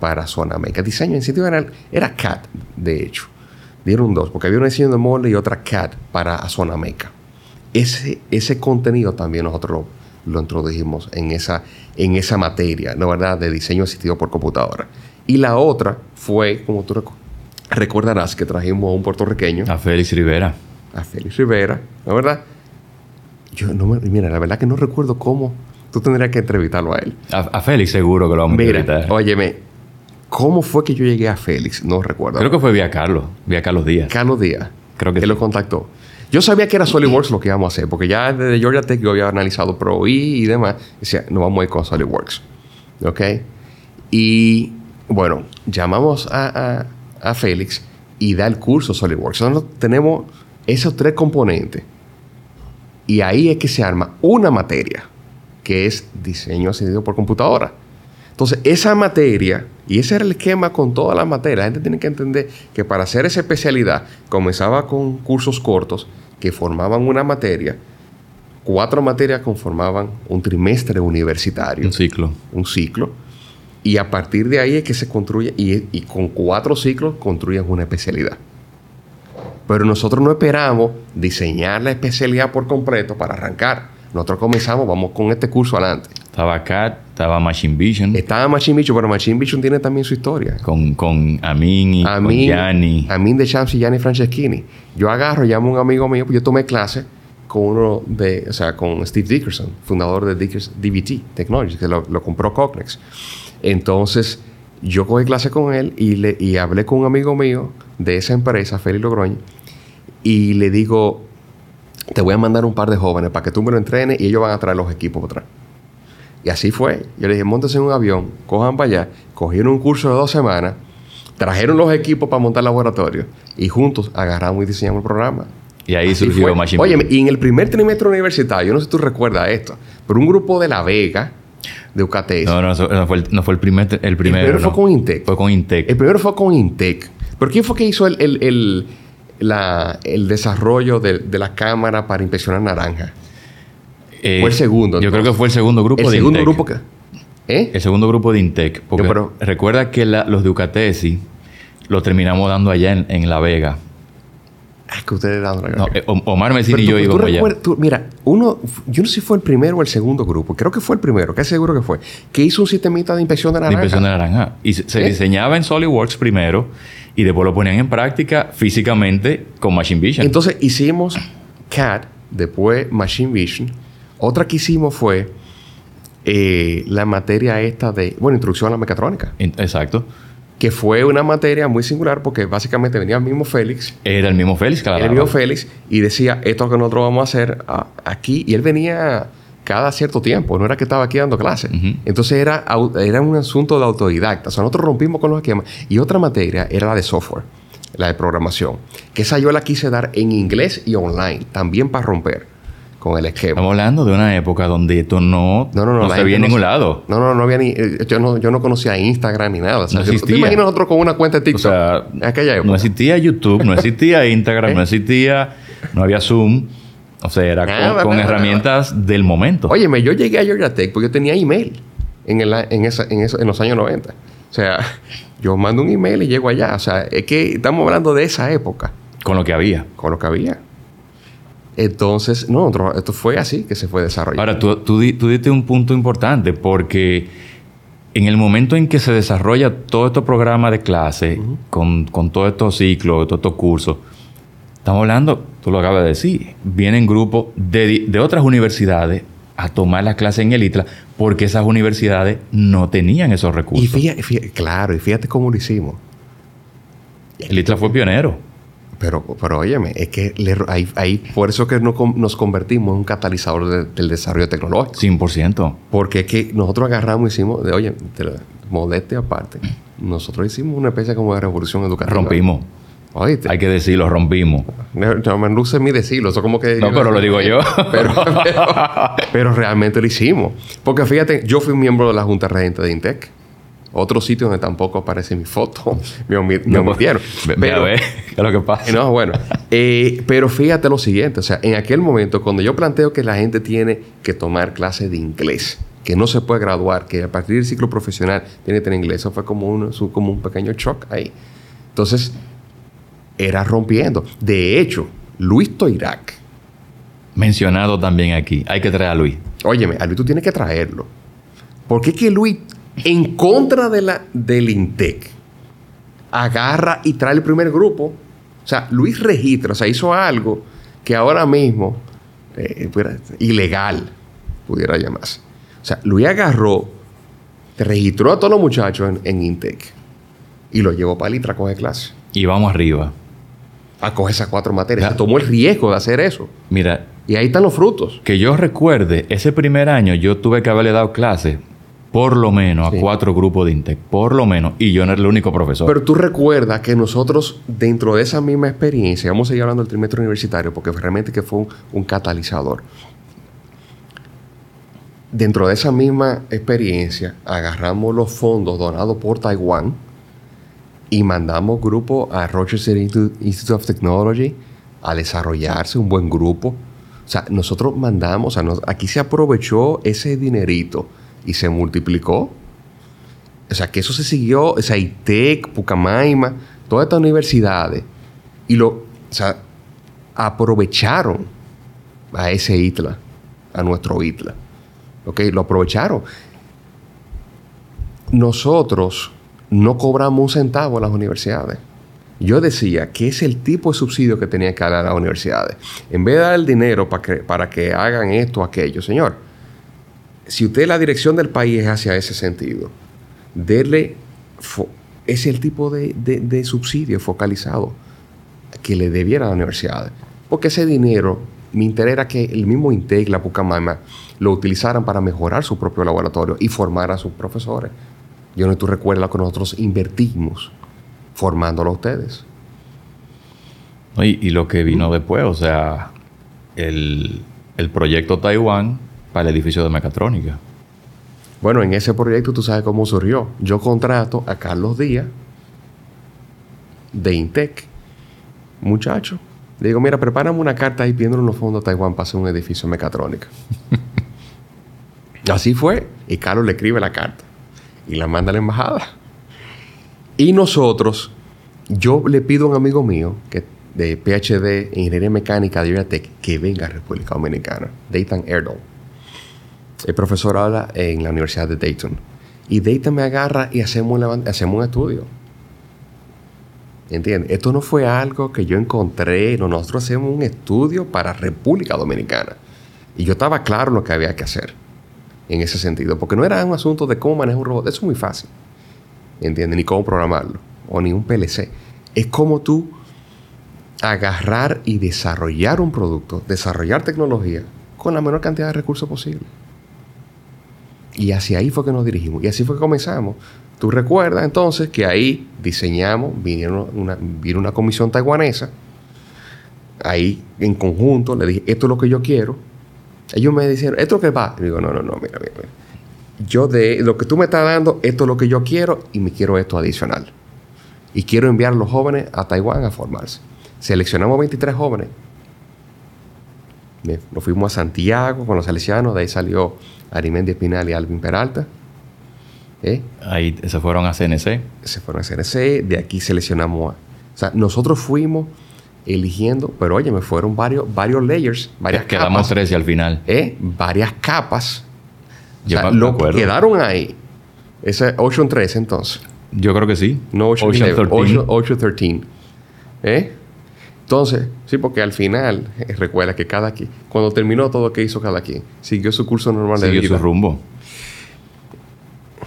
para Zona Meca. Diseño en sitio era, era CAD, de hecho. Dieron dos, porque había un diseño de molde y otra CAD para Zona Meca. Ese, ese contenido también nosotros lo, lo introdujimos en esa, en esa materia, ¿no verdad?, de diseño asistido por computadora. Y la otra fue, como tú recordarás, que trajimos a un puertorriqueño, A Félix Rivera. a Félix Rivera, ¿no verdad? Yo no me, mira, la verdad que no recuerdo cómo. Tú tendrías que entrevistarlo a él. A, a Félix seguro que lo vamos a Mira, entrevistar. óyeme, ¿cómo fue que yo llegué a Félix? No recuerdo. Creo que fue vía Carlos. Vía Carlos Díaz. Carlos Díaz. Creo que él sí. lo contactó. Yo sabía que era SolidWorks lo que íbamos a hacer, porque ya desde Georgia Tech yo había analizado Pro I y demás. Decía, nos vamos a ir con SolidWorks. ¿Ok? Y bueno, llamamos a, a- a Félix y da el curso SolidWorks. Nosotros tenemos esos tres componentes. Y ahí es que se arma una materia, que es diseño asistido por computadora. Entonces, esa materia, y ese era el esquema con todas las materias, la gente tiene que entender que para hacer esa especialidad comenzaba con cursos cortos que formaban una materia, cuatro materias conformaban un trimestre universitario, Un ciclo. un ciclo, y a partir de ahí es que se construye, y, y con cuatro ciclos construyen una especialidad. Pero nosotros no esperamos diseñar la especialidad por completo para arrancar. Nosotros comenzamos, vamos con este curso adelante. Estaba CAT, estaba Machine Vision. Estaba Machine Vision, pero Machine Vision tiene también su historia. Con, con Amin y con Amin, Gianni. Amin de Champs y Gianni Franceschini. Yo agarro, llamo a un amigo mío, pues yo tomé clase con uno de, o sea, con Steve Dickerson, fundador de Dickers, DVT Technologies, que lo, lo compró Cognex. Entonces, yo cogí clase con él y, le, y hablé con un amigo mío de esa empresa, Félix Logroño, y le digo, te voy a mandar un par de jóvenes para que tú me lo entrenes y ellos van a traer los equipos para atrás. Y así fue. Yo le dije, montense en un avión, cojan para allá, cogieron un curso de dos semanas, trajeron los equipos para montar laboratorio y juntos agarramos y diseñamos el programa. Y ahí Así surgió fue. Machine Oye, y en el primer trimestre universitario, yo no sé si tú recuerdas esto, pero un grupo de La Vega, de UCATES, No, no, no fue el, no fue el primer. El primero, primero fue con Intec. Fue con Intec. el primero fue con Intec. ¿Pero quién fue que hizo el, el- el- la- el desarrollo de, de la cámara para inspeccionar naranja? Eh, fue el segundo, Yo creo que fue el segundo grupo el de segundo Intec. grupo que... ¿Eh? El segundo grupo de Intec. Porque Yo, pero- recuerda que la- los de Ucatesi lo terminamos dando allá en, en La Vega. Ay, que ustedes dan No, eh, Omar Mesina Pero y yo íbamos allá. tú- mira, uno, yo no sé si fue el primero o el segundo grupo, creo que fue el primero, casi seguro que fue, que hizo un sistemita de inspección de de naranja. impresión de naranja. Y se, se ¿Eh? diseñaba en SolidWorks primero y después lo ponían en práctica físicamente con Machine Vision. Entonces hicimos CAD, después Machine Vision. Otra que hicimos fue eh, la materia esta de, bueno, introducción a la mecatrónica, Exacto. que fue una materia muy singular porque básicamente venía el mismo Félix, Era el mismo Félix que la el mismo Félix, y decía, esto es lo que nosotros vamos a hacer aquí, y él venía cada cierto tiempo, no era que estaba aquí dando clases. Entonces era, era un asunto de autodidacta. O sea, nosotros rompimos con los esquemas. Y otra materia era la de software, la de programación. Que esa yo la quise dar en inglés y online, también para romper con el esquema. Estamos hablando de una época donde esto no, No, no, no. la se veía en no ningún lado. No, no, no había ni. eh, Yo no, yo no conocía Instagram ni nada. O sea, No yo- ¿Te existía. imaginas nosotros con una cuenta de O TikTok? sea, en aquella época. no existía YouTube, no existía Instagram, ¿Eh? no existía, no había Zoom. O sea, era Nada, con, herramientas del momento. Óyeme, yo llegué a Georgia Tech porque yo tenía email en, el, en, esa- en, eso- en los años 90. O sea, yo mando un email y llego allá. O sea, es que estamos hablando de esa época. Con lo que había. con lo que había. Entonces, no, otro- esto fue así que se fue desarrollando. Ahora, tú, tú, di- tú diste un punto importante porque en el momento en que se desarrolla todo este programa de clase, con, con todos estos ciclos, todos estos cursos, estamos hablando, tú lo acabas de decir, vienen grupos de, otras universidades a tomar las clases en el ITLA porque esas universidades no tenían esos y recursos. fíjate, fíjate- claro, y fíjate cómo lo hicimos. el ITLA fue pionero. Pero, pero óyeme, es que le- ahí, ahí- por eso que no nos convertimos en un catalizador de- del desarrollo tecnológico. 100%. Porque es que nosotros agarramos y hicimos, de, oye, modestia aparte, nosotros hicimos una especie como de revolución educativa. Rompimos. Oíste, Hay que decirlo, rompimos. no, no me luce mi decirlo, eso como que... No, pero lo digo yo. pero, pero, pero realmente lo hicimos. Porque fíjate, yo fui miembro de la Junta Regente de Intec. Otro sitio donde tampoco aparece mi foto. me, No, pues, omitieron. Ve, ve a Pero- ver qué es lo que pasa. no, bueno. Eh, pero fíjate lo siguiente. O sea, en aquel momento, cuando yo planteo que la gente tiene que tomar clases de inglés, que no se puede graduar, que a partir del ciclo profesional tiene que tener inglés, eso fue como un, como un pequeño shock ahí. Entonces, era rompiendo. De hecho, Luis Toirac, Mencionado también aquí. Hay que traer a Luis. óyeme, a Luis tú tienes que traerlo. Porque es que Luis en contra de la, del INTEC, agarra y trae el primer grupo. O sea, Luis registra, o sea, hizo algo que ahora mismo, eh, ilegal, pudiera llamarse. O sea, Luis agarró, registró a todos los muchachos en, INTEC y lo llevó para Litra a coger clase. Y vamos arriba. A coger esas cuatro materias. Se tomó el riesgo de hacer eso. Mira. Y ahí están los frutos. Que yo recuerde, ese primer año yo tuve que haberle dado clase por lo menos a cuatro grupos de INTEC, por lo menos, y yo no era el único profesor. Pero tú recuerdas que nosotros, dentro de esa misma experiencia, vamos a seguir hablando del trimestre universitario, porque realmente que fue un, catalizador. Dentro de esa misma experiencia, agarramos los fondos donados por Taiwán y mandamos grupo a Rochester Institute of Technology a desarrollarse un buen grupo. O sea, nosotros mandamos, o sea, aquí se aprovechó ese dinerito y se multiplicó. O sea, que eso se siguió, o sea, ITEC, Pucamaima, todas estas universidades, y lo, o sea, aprovecharon a ese ITLA, a nuestro ITLA. ¿Ok? Lo aprovecharon. Nosotros no cobramos un centavo a las universidades. Yo decía que es el tipo de subsidio que tenía que dar a las universidades. En vez de dar el dinero para que, para que hagan esto aquello, señor, si usted la dirección del país es hacia ese sentido, darle es el tipo de, subsidio focalizado que le debiera a las universidades. Porque ese dinero, mi interés era que el mismo INTEC, la Pucamaima, lo utilizaran para mejorar su propio laboratorio y formar a sus profesores. Yo no tú recuerdas que nosotros invertimos formándolo a ustedes. Y, lo que vino después, o sea, el, el proyecto Taiwán para el edificio de mecatrónica. Bueno, en ese proyecto tú sabes cómo surgió. Yo contrato a Carlos Díaz de Intec, muchacho. Le digo, mira, prepárame una carta ahí pidiendo unos fondos a Taiwán para hacer un edificio de mecatrónica. Así fue. Y Carlos le escribe la carta y la manda a la embajada. Y nosotros, yo le pido a un amigo mío que de PhD en Ingeniería Mecánica de Iratec que venga a República Dominicana, Dayton Erdol el profesor habla en la Universidad de Dayton. Y Dayton me agarra y hacemos, hacemos un estudio. ¿Entiendes? Esto no fue algo que yo encontré. nosotros hacemos un estudio para República Dominicana. Y yo estaba claro lo que había que hacer. En ese sentido. Porque no era un asunto de cómo manejar un robot. Eso es muy fácil. ¿Entiendes? Ni cómo programarlo. O ni un PLC. Es como tú agarrar y desarrollar un producto, desarrollar tecnología con la menor cantidad de recursos posible. Y hacia ahí fue que nos dirigimos. Y así fue que comenzamos. Tú recuerdas entonces que ahí diseñamos, vinieron una, vino una comisión taiwanesa. Ahí en conjunto le dije, esto es lo que yo quiero. Ellos me dijeron, ¿esto es lo que va? Y digo, no, no, no, mira, mira, mira. Yo de lo que tú me estás dando, esto es lo que yo quiero y me quiero esto adicional. Y quiero enviar a los jóvenes a Taiwán a formarse. Seleccionamos 23 jóvenes. Nos fuimos a Santiago con los salesianos, de ahí salió Arimendi Espinal y Alvin Peralta. ¿Eh? Ahí se fueron a CNC. Se fueron a CNC, de aquí seleccionamos a... O sea, nosotros fuimos eligiendo, pero oye, me fueron varios, varios layers, varias capas. Quedamos 13 al final. ¿Eh? Varias capas. Yo o sea, lo que quedaron ahí. Ese Ocean 13 entonces. Yo creo que sí. No Ocean, Ocean 13. Ocean, 13. ¿Eh? Entonces, sí, porque al final, eh, recuerda que cada quien, cuando terminó todo lo que hizo cada quien, siguió su curso normal de vida. Siguió su rumbo.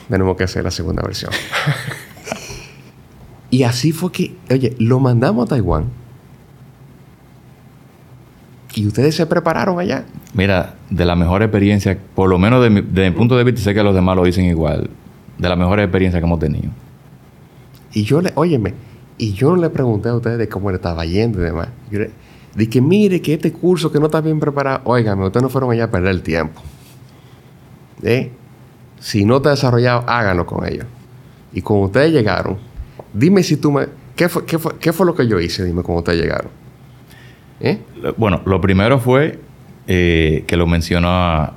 Tenemos que hacer la segunda versión. y así fue que, oye, lo mandamos a Taiwán. Y ustedes se prepararon allá. Mira, de la mejor experiencia, por lo menos desde mi, punto de vista, sé que los demás lo dicen igual, de la mejor experiencia que hemos tenido. Y yo le, óyeme, y yo no le pregunté a ustedes de cómo le estaba yendo y demás. Yo le, que mire que este curso que no está bien preparado, óigame, ustedes no fueron allá a perder el tiempo. ¿Eh? Si no está desarrollado, háganlo con ellos. Y cuando ustedes llegaron, dime si tú me... ¿Qué fue, qué fue, qué fue lo que yo hice? Dime cómo ustedes llegaron. ¿Eh? Bueno, lo primero fue eh, que lo mencionó,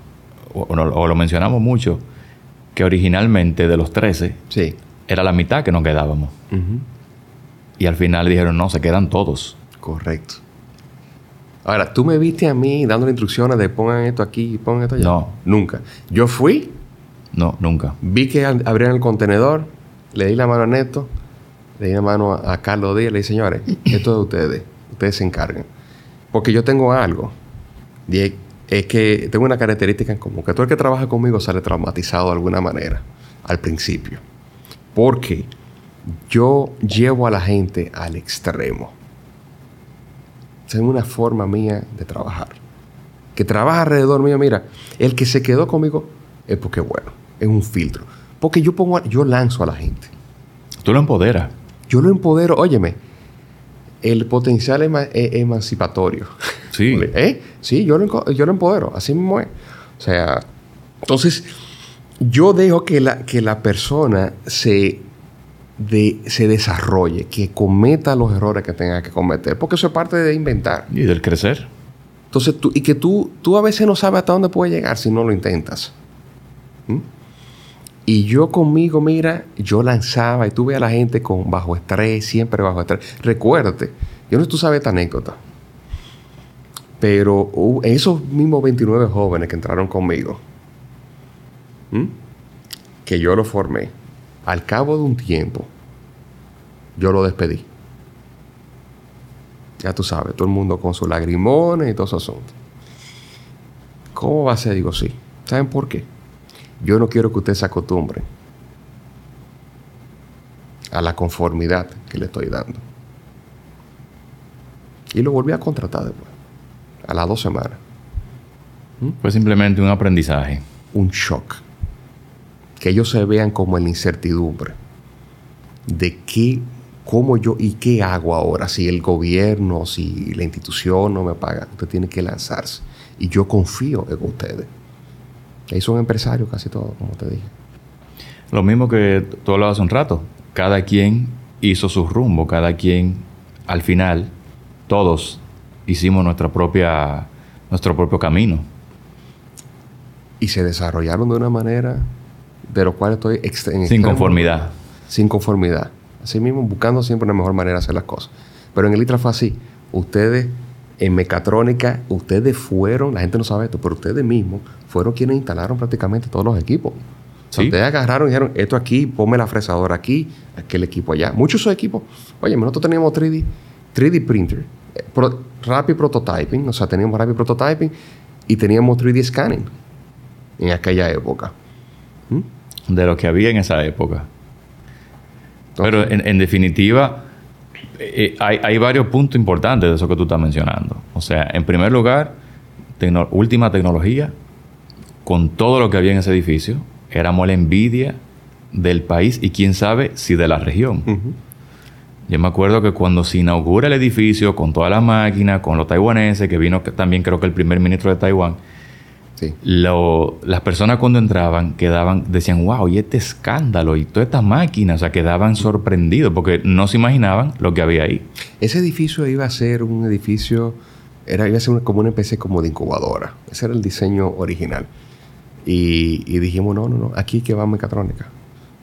o, lo mencionamos mucho, que originalmente de los 13, sí. era la mitad que nos quedábamos. Y al final dijeron, no, se quedan todos. Correcto. Ahora, ¿tú me viste a mí dando instrucciones de pongan esto aquí y pongan esto allá? No. Nunca. Yo fui No, nunca. Vi que abrieron el contenedor, le di la mano a Neto, le di la mano a, a Carlos Díaz, le dije, señores, esto es de ustedes, ustedes se encargan. Porque yo tengo algo, y es, es que tengo una característica en común, que todo el que trabaja conmigo sale traumatizado de alguna manera, al principio. Porque yo llevo a la gente al extremo. Esa es una forma mía de trabajar. Que trabaja alrededor mío, mira, el que se quedó conmigo es porque, bueno, es un filtro. Porque yo pongo, yo lanzo a la gente. Tú lo empoderas. Yo lo empodero, óyeme, el potencial ema- e- emancipatorio. Sí. ¿Eh? Sí, yo lo, yo lo empodero, así mismo es. O sea, entonces, yo dejo que la, que la persona se, de, se desarrolle, que cometa los errores que tenga que cometer, porque eso es parte de inventar. Y del crecer. Entonces, tú, y que tú, tú a veces no sabes hasta dónde puedes llegar si no lo intentas. ¿Mm? Y yo conmigo, mira, yo lanzaba y tuve a la gente con bajo estrés, siempre bajo estrés. Recuérdate, yo no sé si tú sabes esta anécdota, pero esos mismos 29 jóvenes que entraron conmigo, ¿m? que yo lo formé, al cabo de un tiempo, yo lo despedí. Ya tú sabes, todo el mundo con sus lagrimones y todo ese asunto. ¿Cómo va a ser? Digo, sí. ¿Saben por qué? Yo no quiero que ustedes se acostumbren a la conformidad que le estoy dando. Y lo volví a contratar después, a las dos semanas. Fue simplemente un aprendizaje. Un shock. Que ellos se vean como en la incertidumbre de qué, cómo yo y qué hago ahora. Si el gobierno, si la institución no me paga, usted tiene que lanzarse. Y yo confío en ustedes. Ellos son empresarios casi todos, como te dije. Lo mismo que tú hablabas hace un rato. Cada quien hizo su rumbo. Cada quien, al final, todos hicimos nuestra propia, nuestro propio camino. Y se desarrollaron de una manera de lo cual estoy en Sin conformidad. Sin conformidad. Así mismo, buscando siempre una mejor manera de hacer las cosas. Pero en el ITRA fue así. Ustedes, en mecatrónica, ustedes fueron, la gente no sabe esto, pero ustedes mismos fueron quienes instalaron prácticamente todos los equipos. Sí. ustedes agarraron y dijeron, esto aquí, ponme la fresadora aquí, aquel equipo allá. Muchos de esos equipos, oye, nosotros teníamos 3D, 3D printer, eh, pro- rapid prototyping, o sea, teníamos rapid prototyping y teníamos 3D scanning en aquella época. De lo que había en esa época. Pero en, en definitiva, eh, hay, hay varios puntos importantes de eso que tú estás mencionando. O sea, en primer lugar, tecno- última tecnología, con todo lo que había en ese edificio, éramos la envidia del país y quién sabe si de la región. Yo me acuerdo que cuando se inaugura el edificio, con toda la máquina, con los taiwaneses, que vino que también creo que el primer ministro de Taiwán, Sí. lo- las personas cuando entraban quedaban, decían, wow, y este escándalo y toda esta máquina, o sea, quedaban sorprendidos porque no se imaginaban lo que había ahí. Ese edificio iba a ser un edificio, era, iba a ser una- como una especie como de incubadora. Ese era el diseño original. Y, y dijimos, no, no, no, aquí que va mecatrónica.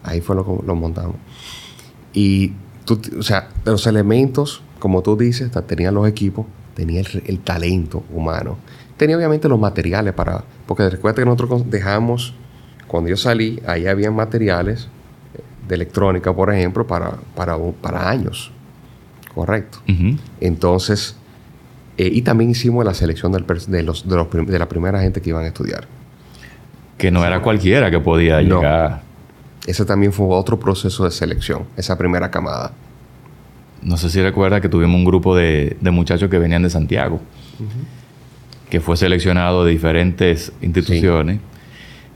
Ahí fue lo que lo montamos. Y, tú, o sea, los elementos, como tú dices, ta- tenía los equipos, tenía el, el talento humano. Tenía obviamente los materiales para... Porque recuerda que nosotros dejamos, cuando yo salí, ahí había materiales eh, de electrónica, por ejemplo, para, para, para años. Correcto. Entonces, eh, y también hicimos la selección del de, los, de, los prim- de la primera gente que iban a estudiar. Que no era cualquiera que podía No. llegar. Ese también fue otro proceso de selección, esa primera camada. No sé si recuerdas que tuvimos un grupo de, de muchachos que venían de Santiago, que fue seleccionado de diferentes instituciones.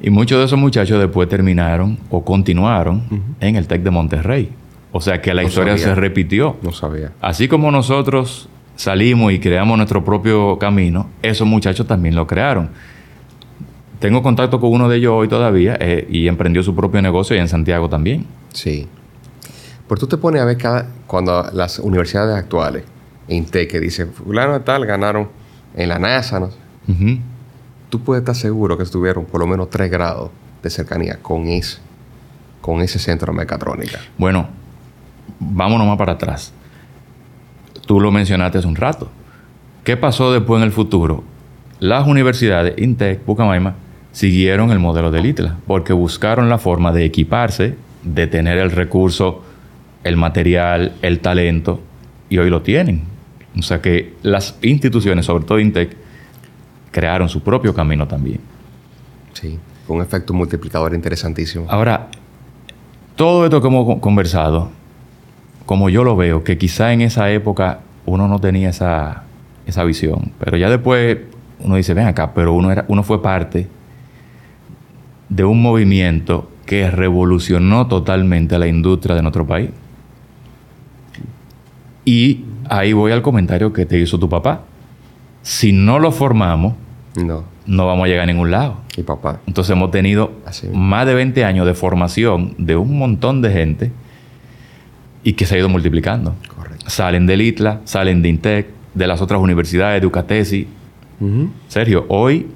Y muchos de esos muchachos después terminaron o continuaron en el TEC de Monterrey. O sea que la No historia sabía. se repitió. No sabía. Así como nosotros salimos y creamos nuestro propio camino, esos muchachos también lo crearon. Tengo contacto con uno de ellos hoy todavía eh, y emprendió su propio negocio y en Santiago también. Sí. Pero tú te pones a ver cada, cuando las universidades actuales, INTEC, que dice, fulano tal, ganaron en la NASA, ¿no? Tú puedes estar seguro que estuvieron por lo menos tres grados de cercanía con ese, con ese centro de mecatrónica. Bueno, vámonos más para atrás. Tú lo mencionaste hace un rato. ¿Qué pasó después en el futuro? Las universidades, INTEC, Pucamaima, siguieron el modelo del ITLA, porque buscaron la forma de equiparse, de tener el recurso, el material, el talento, y hoy lo tienen. O sea que las instituciones, sobre todo INTEC, crearon su propio camino también. Sí, un efecto multiplicador interesantísimo. Ahora, todo esto que hemos conversado, como yo lo veo, que quizá en esa época uno no tenía esa, esa visión, pero ya después uno dice, ven acá, pero uno, era, uno fue parte de un movimiento que revolucionó totalmente la industria de nuestro país. Y ahí voy al comentario que te hizo tu papá. Si no lo formamos, no, no vamos a llegar a ningún lado. Y papá. Entonces hemos tenido más de 20 años de formación de un montón de gente y que se ha ido multiplicando. Correcto. Salen del ITLA, salen de INTEC, de las otras universidades, de UCATESI. Sergio, hoy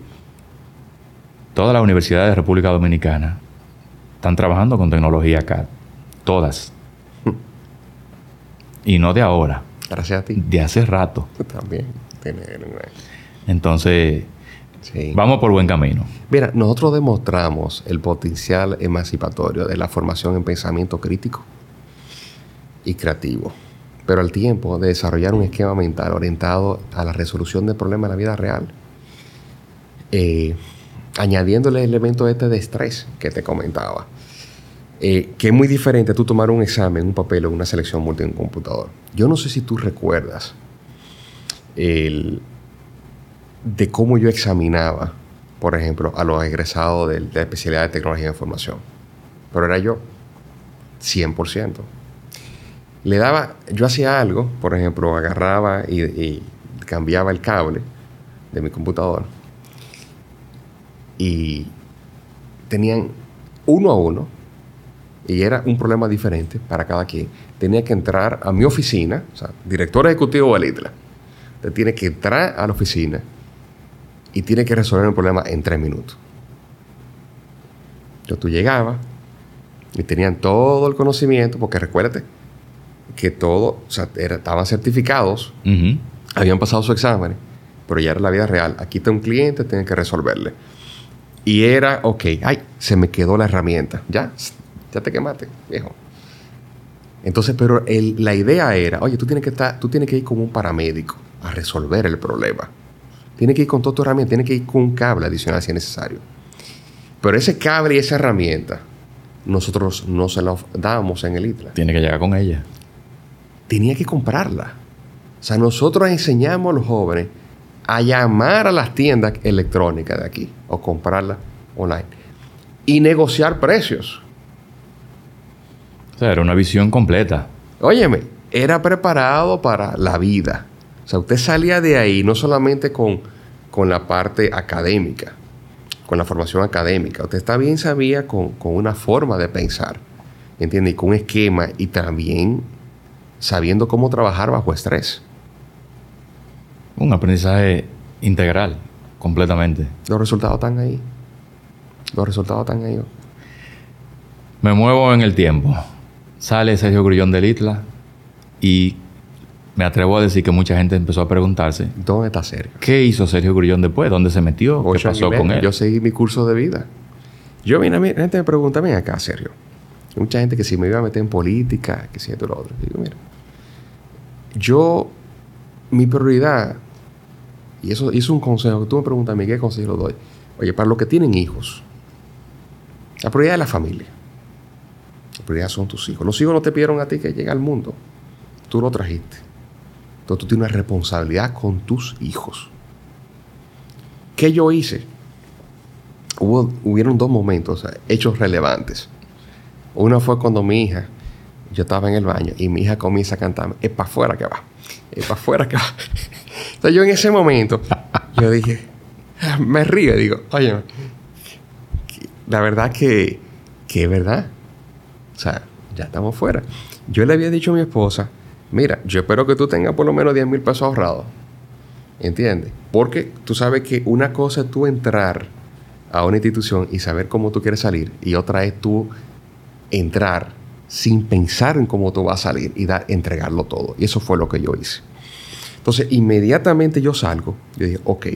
todas las universidades de República Dominicana están trabajando con tecnología CAD. Todas. y no de ahora. Gracias a ti. De hace rato. También. Entonces, vamos por buen camino. Mira, nosotros demostramos el potencial emancipatorio de la formación en pensamiento crítico y creativo, pero al tiempo de desarrollar un esquema mental orientado a la resolución de problemas en la vida real. Eh, añadiéndole el elemento este de estrés que te comentaba. Eh, que es muy diferente tú tomar un examen, un papel o una selección multi en un computador. Yo no sé si tú recuerdas el, de cómo yo examinaba, por ejemplo, a los egresados de, la especialidad de tecnología de información. Pero era yo, 100%. Le daba, yo hacía algo, por ejemplo, agarraba y cambiaba el cable de mi computador y tenían uno a uno, y era un problema diferente para cada quien. Tenía que entrar a mi oficina, o sea, director ejecutivo de ITLA. Usted tiene que entrar a la oficina y tiene que resolver el problema en tres minutos. Yo tú llegabas y tenían todo el conocimiento, porque recuérdate que todo, o sea, estaban certificados, habían pasado su examen, pero ya era la vida real. Aquí está un cliente, tiene que resolverle. Y era, ok, ay, se me quedó la herramienta. Ya, ya te quemaste, viejo. Entonces, pero la idea era, oye, tú tienes que estar, tú tienes que ir como un paramédico a resolver el problema. Tienes que ir con toda tu herramienta, tienes que ir con un cable adicional si es necesario. Pero ese cable y esa herramienta, nosotros no se la dábamos en el ITLA. Tiene que llegar con ella. Tenía que comprarla. O sea, nosotros enseñamos a los jóvenes a llamar a las tiendas electrónicas de aquí o comprarlas online y negociar precios. O sea, era una visión completa. Óyeme, era preparado para la vida. O sea, usted salía de ahí no solamente con, con la parte académica, con la formación académica, usted también sabía con, con una forma de pensar, ¿entiende? Y con un esquema y también sabiendo cómo trabajar bajo estrés. Un aprendizaje integral, completamente. Los resultados están ahí. Los resultados están ahí. Me muevo en el tiempo. Sale Sergio Grullón del Itla y me atrevo a decir que mucha gente empezó a preguntarse: ¿Dónde está Sergio? ¿Qué hizo Sergio Grullón después? ¿Dónde se metió? ¿Qué pasó con él? Yo seguí mi curso de vida. Yo, mira, la gente me pregunta: ven acá, Sergio. Hay mucha gente que si me iba a meter en política, que si esto lo otro. Digo, mira, yo, mi prioridad y eso, es un consejo que tú me preguntas a mí, ¿qué consejo doy? Oye, para los que tienen hijos, la prioridad es la familia. Son tus hijos. Los hijos no te pidieron a ti que llegue al mundo. Tú lo trajiste. Entonces tú tienes una responsabilidad con tus hijos. ¿Qué yo hice? Hubo, hubieron dos momentos, hechos relevantes. Uno fue cuando mi hija, yo estaba en el baño y mi hija comienza a cantarme, es para afuera que va, es para afuera que va. Entonces yo en ese momento, yo dije, me río, digo, oye, la verdad que, que es verdad. Sea, ya estamos fuera. Yo le había dicho a mi esposa, mira, yo espero que tú tengas por lo menos 10 mil pesos ahorrados. ¿Entiendes? Porque tú sabes que una cosa es tú entrar a una institución y saber cómo tú quieres salir, y otra es tú entrar sin pensar en cómo tú vas a salir y entregarlo todo. Y eso fue lo que yo hice. Entonces, inmediatamente yo salgo, yo dije, ok,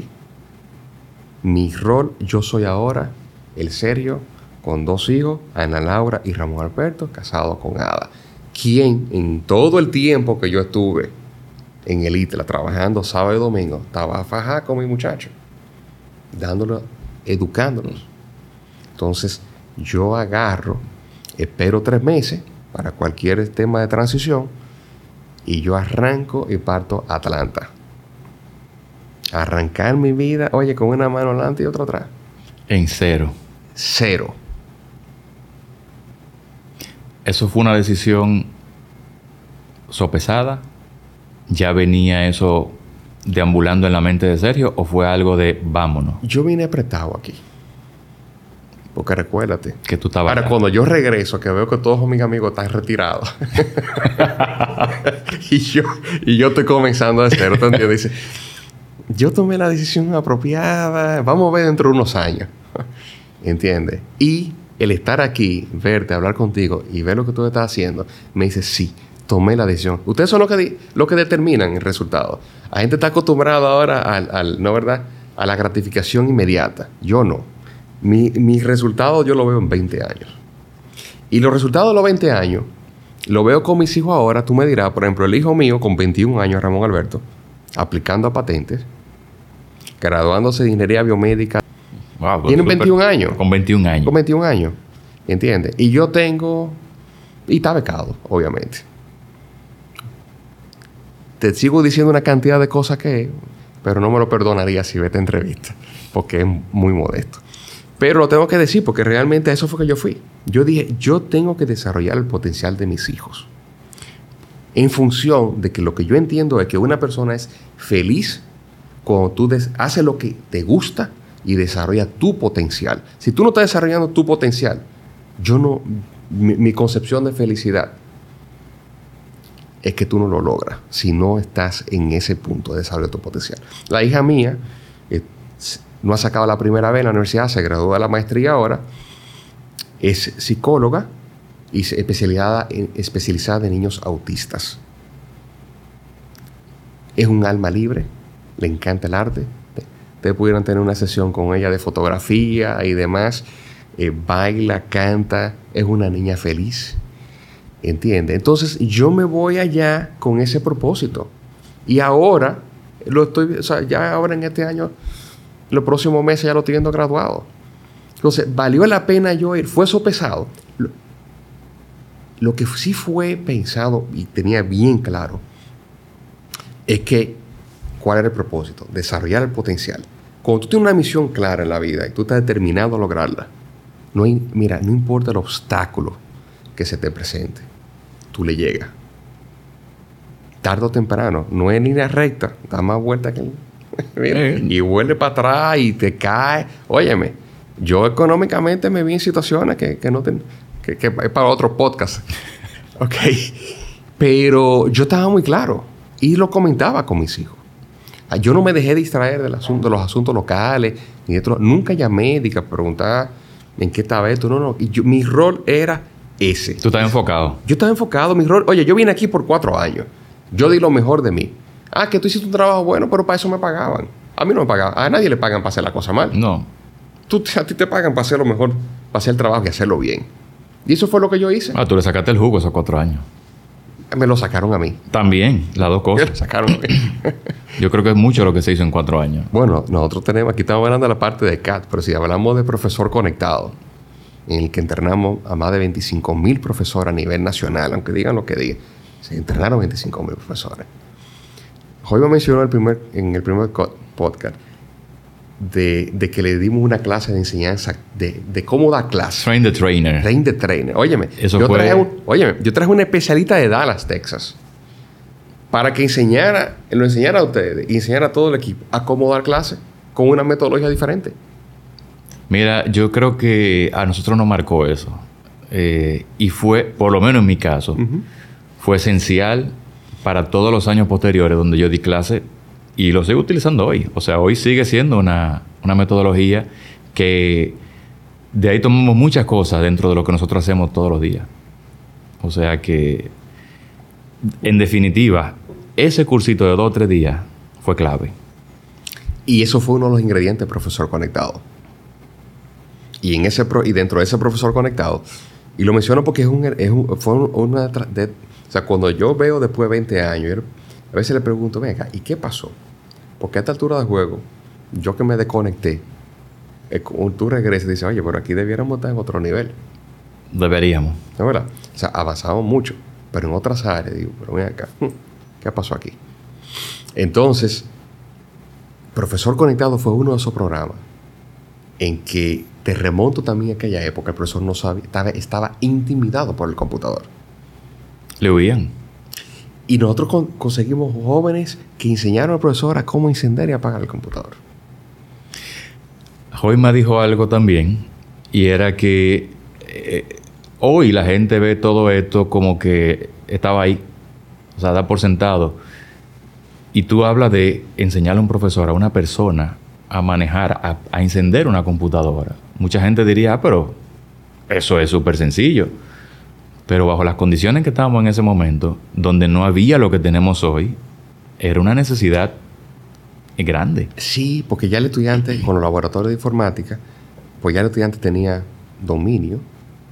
mi rol, yo soy ahora el serio, con dos hijos, Ana Laura y Ramón Alberto, casado con Ada. Quien en todo el tiempo que yo estuve en el ITLA trabajando sábado y domingo, estaba fajada con mi muchacho, dándolo, educándonos. Entonces, yo agarro, espero tres meses para cualquier tema de transición y yo arranco y parto a Atlanta. Arrancar mi vida, oye, con una mano adelante y otra atrás. En cero. Cero. ¿Eso fue una decisión sopesada? ¿Ya venía eso deambulando en la mente de Sergio o fue algo de vámonos? Yo vine apretado aquí. Porque recuérdate. Que tú estabas. Ahora, cuando yo regreso, que veo que todos mis amigos están retirados. y, yo, y yo estoy comenzando a cero, ¿te entiendes? Dice, yo tomé la decisión apropiada. Vamos a ver dentro de unos años. ¿Entiendes? Y el estar aquí, verte, hablar contigo y ver lo que tú estás haciendo, me dice, sí, tomé la decisión. Ustedes son los que, lo que determinan el resultado. La gente está acostumbrada ahora al, ¿no verdad? A la gratificación inmediata. Yo no. Mi, mis resultados yo lo veo en 20 años. Y los resultados de los 20 años, lo veo con mis hijos ahora. Tú me dirás, por ejemplo, el hijo mío con 21 años, Ramón Alberto, aplicando a patentes, graduándose de ingeniería biomédica tienen 21 años. Con 21 años. Con 21 años. ¿Entiendes? Y yo tengo... Y está becado, obviamente. Te sigo diciendo una cantidad de cosas que... Pero no me lo perdonaría si ve esta entrevista. Porque es muy modesto. Pero lo tengo que decir porque realmente eso fue que yo fui. Yo dije, yo tengo que desarrollar el potencial de mis hijos. En función de que lo que yo entiendo es que una persona es feliz cuando tú haces lo que te gusta y desarrolla tu potencial. Si tú no estás desarrollando tu potencial, yo no, mi, concepción de felicidad es que tú no lo logras si no estás en ese punto de desarrollo de tu potencial. La hija mía eh, no ha sacado la primera vez en la universidad, se graduó de la maestría ahora, es psicóloga y especializada en, especializada en niños autistas. Es un alma libre, le encanta el arte, Ustedes pudieran tener una sesión con ella de fotografía y demás. Eh, baila, canta, es una niña feliz. ¿Entiende? Entonces yo me voy allá con ese propósito. Y ahora, lo estoy, o sea, ya ahora en este año, los próximos meses ya lo estoy viendo graduado. Entonces, valió la pena yo ir. Fue eso pesado. Lo, lo que sí fue pensado y tenía bien claro es que ¿Cuál era el propósito? Desarrollar el potencial. Cuando tú tienes una misión clara en la vida y tú estás determinado a lograrla, no hay, mira, no importa el obstáculo que se te presente, tú le llegas. Tardo o temprano, no es línea recta, da más vuelta que y vuelve para atrás y te cae. Óyeme, yo económicamente me vi en situaciones que, no ten, que, que es para otro podcast. ok. Pero yo estaba muy claro y lo comentaba con mis hijos. Ah, yo no me dejé distraer del asunto, de los asuntos locales, ni de otro. Nunca llamé, diga, preguntar en qué estaba esto. No, no. Y mi rol era ese. ¿Tú estás enfocado? Yo estaba enfocado. Mi rol, oye, yo vine aquí por cuatro años. Yo di lo mejor de mí. Ah, que tú hiciste un trabajo bueno, pero para eso me pagaban. A mí no me pagaban. A nadie le pagan para hacer la cosa mal. No. Tú, a ti te pagan para hacer lo mejor, para hacer el trabajo y hacerlo bien. Y eso fue lo que yo hice. Ah, tú le sacaste el jugo esos cuatro años. Me lo sacaron a mí. También, las dos cosas. Me sacaron a mí. Yo creo que es mucho lo que se hizo en cuatro años. Bueno, nosotros tenemos, aquí estamos hablando de la parte de CAT, pero si hablamos de profesor conectado, en el que entrenamos a más de 25 mil profesores a nivel nacional, aunque digan lo que digan, se entrenaron 25 mil profesores. Hoy me mencionó el primer, en el primer podcast de, que le dimos una clase de enseñanza de, cómo da clase. Train the trainer. Train the trainer. Óyeme, Eso yo, traje un, óyeme yo traje una especialista de Dallas, Texas, para que enseñara, lo enseñara a ustedes y enseñara a todo el equipo a cómo dar clase con una metodología diferente. Mira, yo creo que a nosotros nos marcó eso. Eh, y fue, por lo menos en mi caso, fue esencial para todos los años posteriores donde yo di clase y lo sigo utilizando hoy. O sea, hoy sigue siendo una, metodología que de ahí tomamos muchas cosas dentro de lo que nosotros hacemos todos los días. O sea que, en definitiva, ese cursito de dos o tres días fue clave. Y eso fue uno de los ingredientes profesor conectado. Y, en ese y dentro de ese profesor conectado, y lo menciono porque es un, es un fue una... O sea, cuando yo veo después de 20 años, a veces le pregunto, venga, ¿y qué pasó? Porque a esta altura de juego, yo que me desconecté, tú regresas y dices, oye, pero aquí debiéramos estar en otro nivel. Deberíamos. ¿No verdad? O sea, avanzamos mucho, pero en otras áreas, digo, pero ven acá, ¿qué pasó aquí? Entonces, Profesor Conectado fue uno de esos programas en que te remonto también a aquella época, el profesor no sabía, estaba, estaba intimidado por el computador. Le huían. Y nosotros conseguimos jóvenes que enseñaron al profesor cómo encender y apagar el computador. Joyma dijo algo también, y era que eh, hoy la gente ve todo esto como que estaba ahí, o sea, da por sentado. Y tú hablas de enseñarle a un profesor, a una persona, a manejar, a, a encender una computadora. Mucha gente diría, ah, pero eso es súper sencillo. Pero bajo las condiciones que estábamos en ese momento, donde no había lo que tenemos hoy, era una necesidad grande. Sí, porque ya el estudiante con los laboratorios de informática, pues ya el estudiante tenía dominio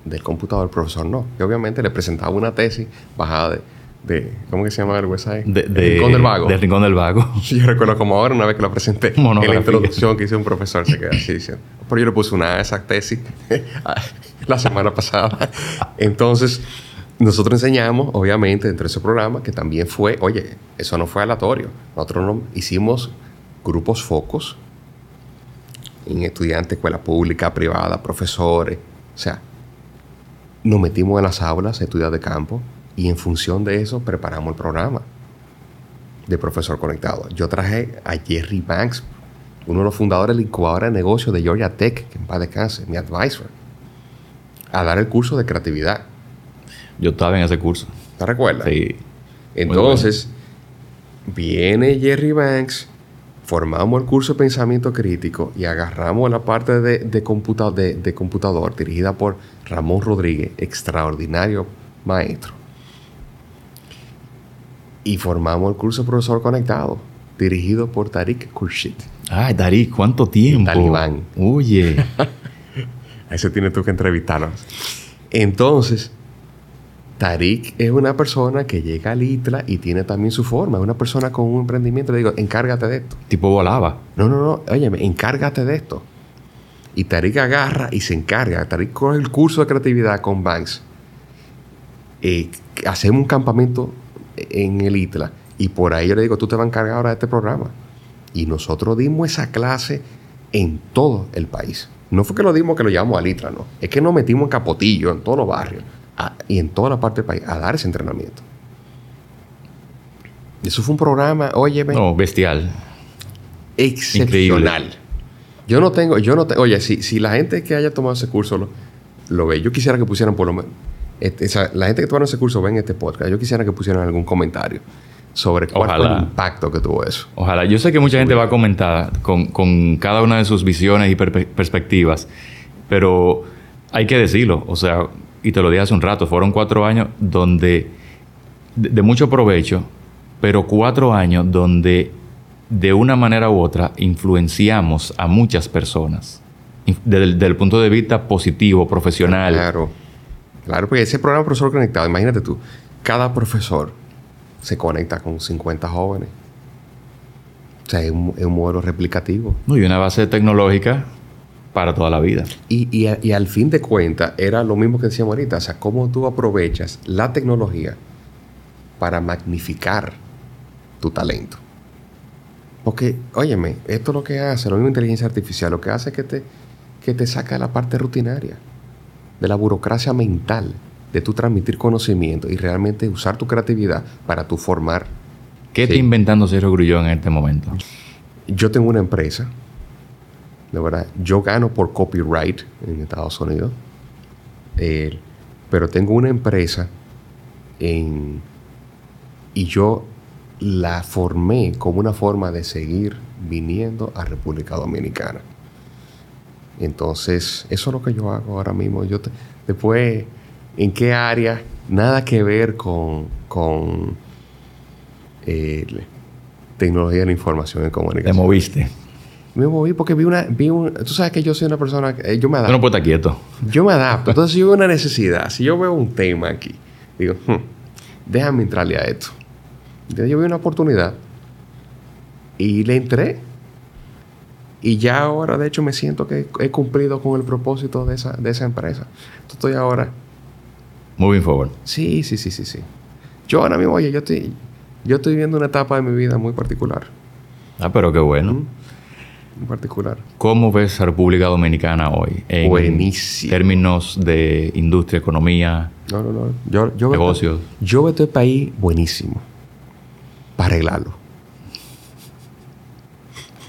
del computador, el profesor no. Y obviamente le presentaba una tesis bajada de, de ¿cómo que se llama el website? De, Rincón del Vago. Del Rincón del Vago. Yo recuerdo como ahora, una vez que lo presenté, en la introducción que hizo un profesor, se quedó así diciendo. Pero yo le puse una de esas tesis la semana pasada. Entonces, nosotros enseñamos, obviamente, dentro de ese programa, que también fue, oye, eso no fue aleatorio. Nosotros no, hicimos grupos focos en estudiantes, escuela pública, privada, profesores. O sea, nos metimos en las aulas, estudios de campo, y en función de eso preparamos el programa de profesor conectado. Yo traje a Jerry Banks, uno de los fundadores de la incubadora de negocios de Georgia Tech, que en paz descanse, mi advisor, a dar el curso de creatividad. Yo estaba en ese curso. ¿Te recuerdas? Sí. Entonces, viene Jerry Banks, formamos el curso de pensamiento crítico y agarramos la parte de, de, de computador dirigida por Ramón Rodríguez, extraordinario maestro. Y formamos el curso profesor conectado, dirigido por Tariq Khurshid. Ay, Tariq, ¿cuánto tiempo? Talibán. Oye. A ese tienes tú que entrevistarlo. Entonces, Tariq es una persona que llega al ITLA y tiene también su forma. Es una persona con un emprendimiento. Le digo, encárgate de esto. Tipo volaba. No, no, no. Óyeme, encárgate de esto. Y Tariq agarra y se encarga. Tariq coge el curso de creatividad con Banks. Eh, hacemos un campamento en el ITLA. Y por ahí yo le digo, tú te vas a encargar ahora de este programa. Y nosotros dimos esa clase en todo el país. No fue que lo dimos que lo llevamos al ITLA, no. Es que nos metimos en Capotillo, en todos los barrios y en toda la parte del país a dar ese entrenamiento. Eso fue un programa, oye, no, bestial. Excepcional. Yo no tengo, yo no oye, si, si la gente que haya tomado ese curso lo, ve, yo quisiera que pusieran por lo menos, este, la gente que tomó ese curso ven este podcast, yo quisiera que pusieran algún comentario sobre cuál fue el impacto que tuvo eso. Ojalá. Yo sé que mucha gente va a comentar con, con cada una de sus visiones y perspectivas, pero hay que decirlo. O sea, y te lo dije hace un rato, fueron cuatro años donde, de, mucho provecho, pero cuatro años donde de una manera u otra influenciamos a muchas personas. Desde, el punto de vista positivo, profesional. Claro. Claro, porque ese programa Profesor Conectado, imagínate tú, cada profesor se conecta con 50 jóvenes. O sea, es un, es un modelo replicativo. y una base tecnológica para toda la vida. Y, y, al fin de cuentas, era lo mismo que decíamos ahorita, o sea, cómo tú aprovechas la tecnología para magnificar tu talento. Porque, óyeme, esto es lo que hace, lo mismo inteligencia artificial, lo que hace es que te, que te saca de la parte rutinaria, de la burocracia mental, de tu transmitir conocimiento y realmente usar tu creatividad para tu formar. ¿Qué está inventando Sergio Grullón en este momento? Yo tengo una empresa de verdad. Yo gano por copyright en Estados Unidos, eh, pero tengo una empresa en, y yo la formé como una forma de seguir viniendo a República Dominicana. Entonces, eso es lo que yo hago ahora mismo. Yo después, ¿en qué área? Nada que ver con, con eh, tecnología de la información y comunicación. Te moviste. Me moví porque vi una... Vi un, tú sabes que yo soy una persona... Eh, yo me adapto. no puedes estar quieto. Yo me adapto. Entonces, si yo veo una necesidad, si yo veo un tema aquí, digo, "Hmm, déjame entrarle a esto. Entonces, yo vi una oportunidad y le entré. Y ya ahora, de hecho, me siento que he cumplido con el propósito de esa, de esa empresa. Entonces, estoy ahora... Moving forward. Sí, sí, sí, sí, sí. Yo ahora mismo, oye, yo estoy, yo estoy viviendo una etapa de mi vida muy particular. Ah, pero qué bueno. Mm. Muy particular. ¿Cómo ves a República Dominicana hoy? En Buenísimo. términos de industria, economía, No, no, no. Yo, yo veo- negocios. Yo veo este país buenísimo. Para arreglarlo.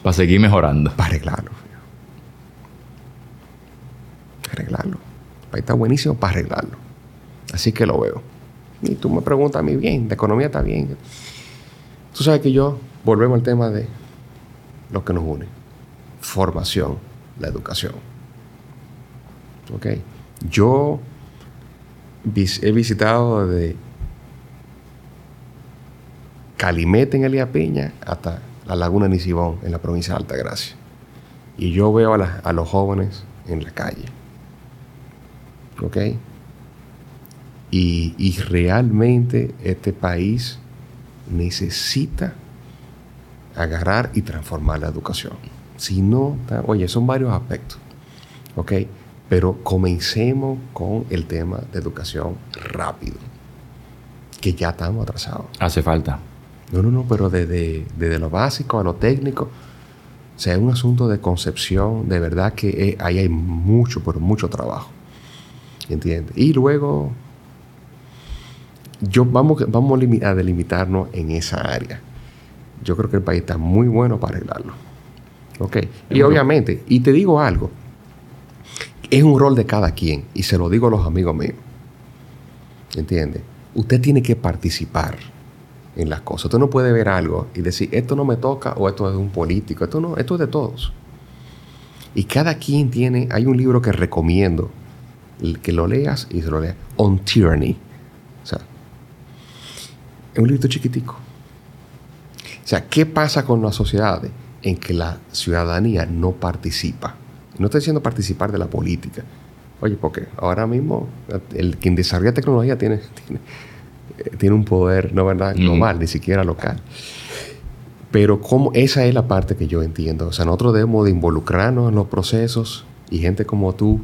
Para seguir mejorando. Para arreglarlo. Arreglarlo. País está buenísimo para arreglarlo. Así que lo veo. Y tú me preguntas a mí, bien, la economía está bien. Tú sabes que yo, volvemos al tema de lo que nos une. Formación, la educación. ¿Ok? Yo he visitado desde Calimete en Elías Piña hasta la Laguna Nisibón en la provincia de Altagracia. Y yo veo a, los jóvenes en la calle. ¿Ok? Y, y realmente este país necesita agarrar y transformar la educación. Si no, oye, son varios aspectos. ¿Ok? Pero comencemos con el tema de educación rápido. Que ya estamos atrasados. Hace falta. No, no, no, pero desde, desde lo básico a lo técnico. O sea, es un asunto de concepción. De verdad que eh, ahí hay mucho, pero mucho trabajo. ¿Entiendes? Y luego, yo, vamos, vamos a limi- a delimitarnos en esa área. Yo creo que el país está muy bueno para arreglarlo. ¿Ok? Y obviamente, y te digo algo, es un rol de cada quien, y se lo digo a los amigos míos. ¿Entiendes? Usted tiene que participar en las cosas. Usted no puede ver algo y decir, esto no me toca o esto es de un político. Esto no, esto es de todos. Y cada quien tiene, hay un libro que recomiendo que lo leas y se lo leas, On Tyranny. O sea, es un libro chiquitico. O sea, ¿qué pasa con las sociedades en que la ciudadanía no participa? No estoy diciendo participar de la política. Oye, porque ahora mismo el quien desarrolla tecnología tiene, tiene un poder, no verdad, Mm. global, ni siquiera local. Pero como esa es la parte que yo entiendo. O sea, nosotros debemos de involucrarnos en los procesos y gente como tú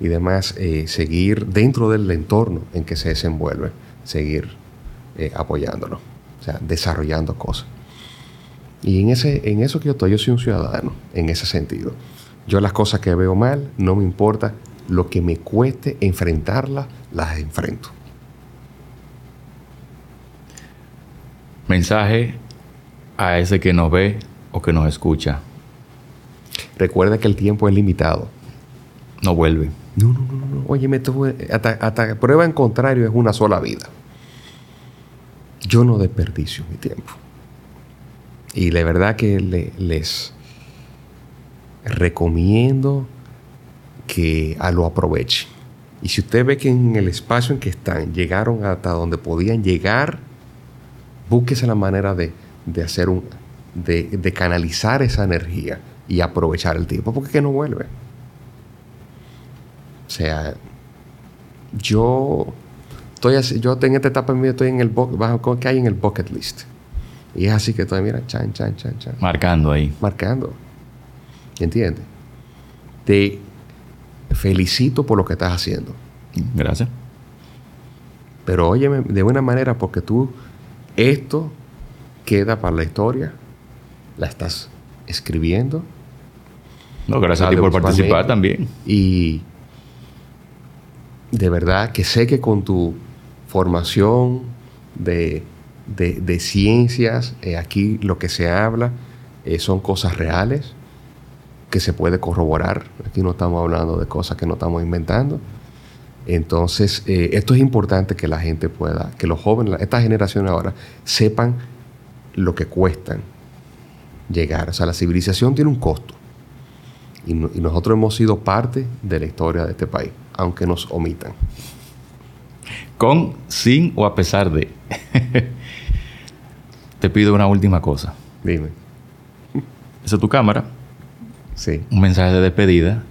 y demás, eh, seguir dentro del entorno en que se desenvuelve, seguir eh, apoyándolo, o sea, desarrollando cosas. Y en, ese, en eso que yo estoy, yo soy un ciudadano, en ese sentido. Yo las cosas que veo mal, no me importa lo que me cueste enfrentarlas, las enfrento. Mensaje a ese que nos ve o que nos escucha. Recuerda que el tiempo es limitado. No vuelve. No, no, no, no. Oye, me tuve, hasta, hasta prueba en contrario es una sola vida. Yo no desperdicio mi tiempo. Y la verdad que le- les recomiendo que a lo aprovechen. Y si usted ve que en el espacio en que están llegaron hasta donde podían llegar, búsquese la manera de, de hacer un, de, de canalizar esa energía y aprovechar el tiempo, porque que no vuelve. O sea, yo estoy así, yo en esta etapa en estoy en el bajo que hay en el bucket list. Y es así que estoy, mira, chan, chan, chan, chan, Marcando ahí. marcando. ¿Entiendes? Te felicito por lo que estás haciendo. Gracias. Pero óyeme de buena manera porque tú, esto queda para la historia, la estás escribiendo No, gracias a ti por participar también. y de verdad que sé que con tu formación de, de- de ciencias, eh, aquí lo que se habla eh, son cosas reales que se puede corroborar. Aquí no estamos hablando de cosas que no estamos inventando. Entonces, eh, esto es importante que la gente pueda, que los jóvenes, esta generación ahora, sepan lo que cuestan llegar. O sea, la civilización tiene un costo. Y, no- y nosotros hemos sido parte de la historia de este país, aunque nos omitan. Con, sin o a pesar de. Te pido una última cosa. Dime. Esa es tu cámara. Sí. un mensaje de despedida,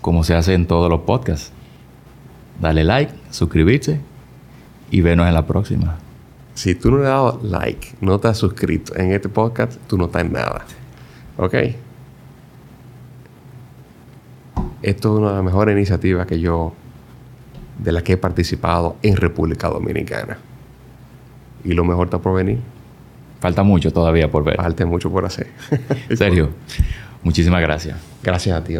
como se hace en todos los podcasts. Dale like, suscribirse y venos en la próxima. Si tú no le has dado like, no te has suscrito en este podcast, tú no estás en nada. ¿Ok? Esto es una de las mejores iniciativas que yo, de las que he participado en República Dominicana. Y lo mejor está por venir. Falta mucho todavía por ver. Falta mucho por hacer. Sergio, muchísimas gracias. Gracias a ti.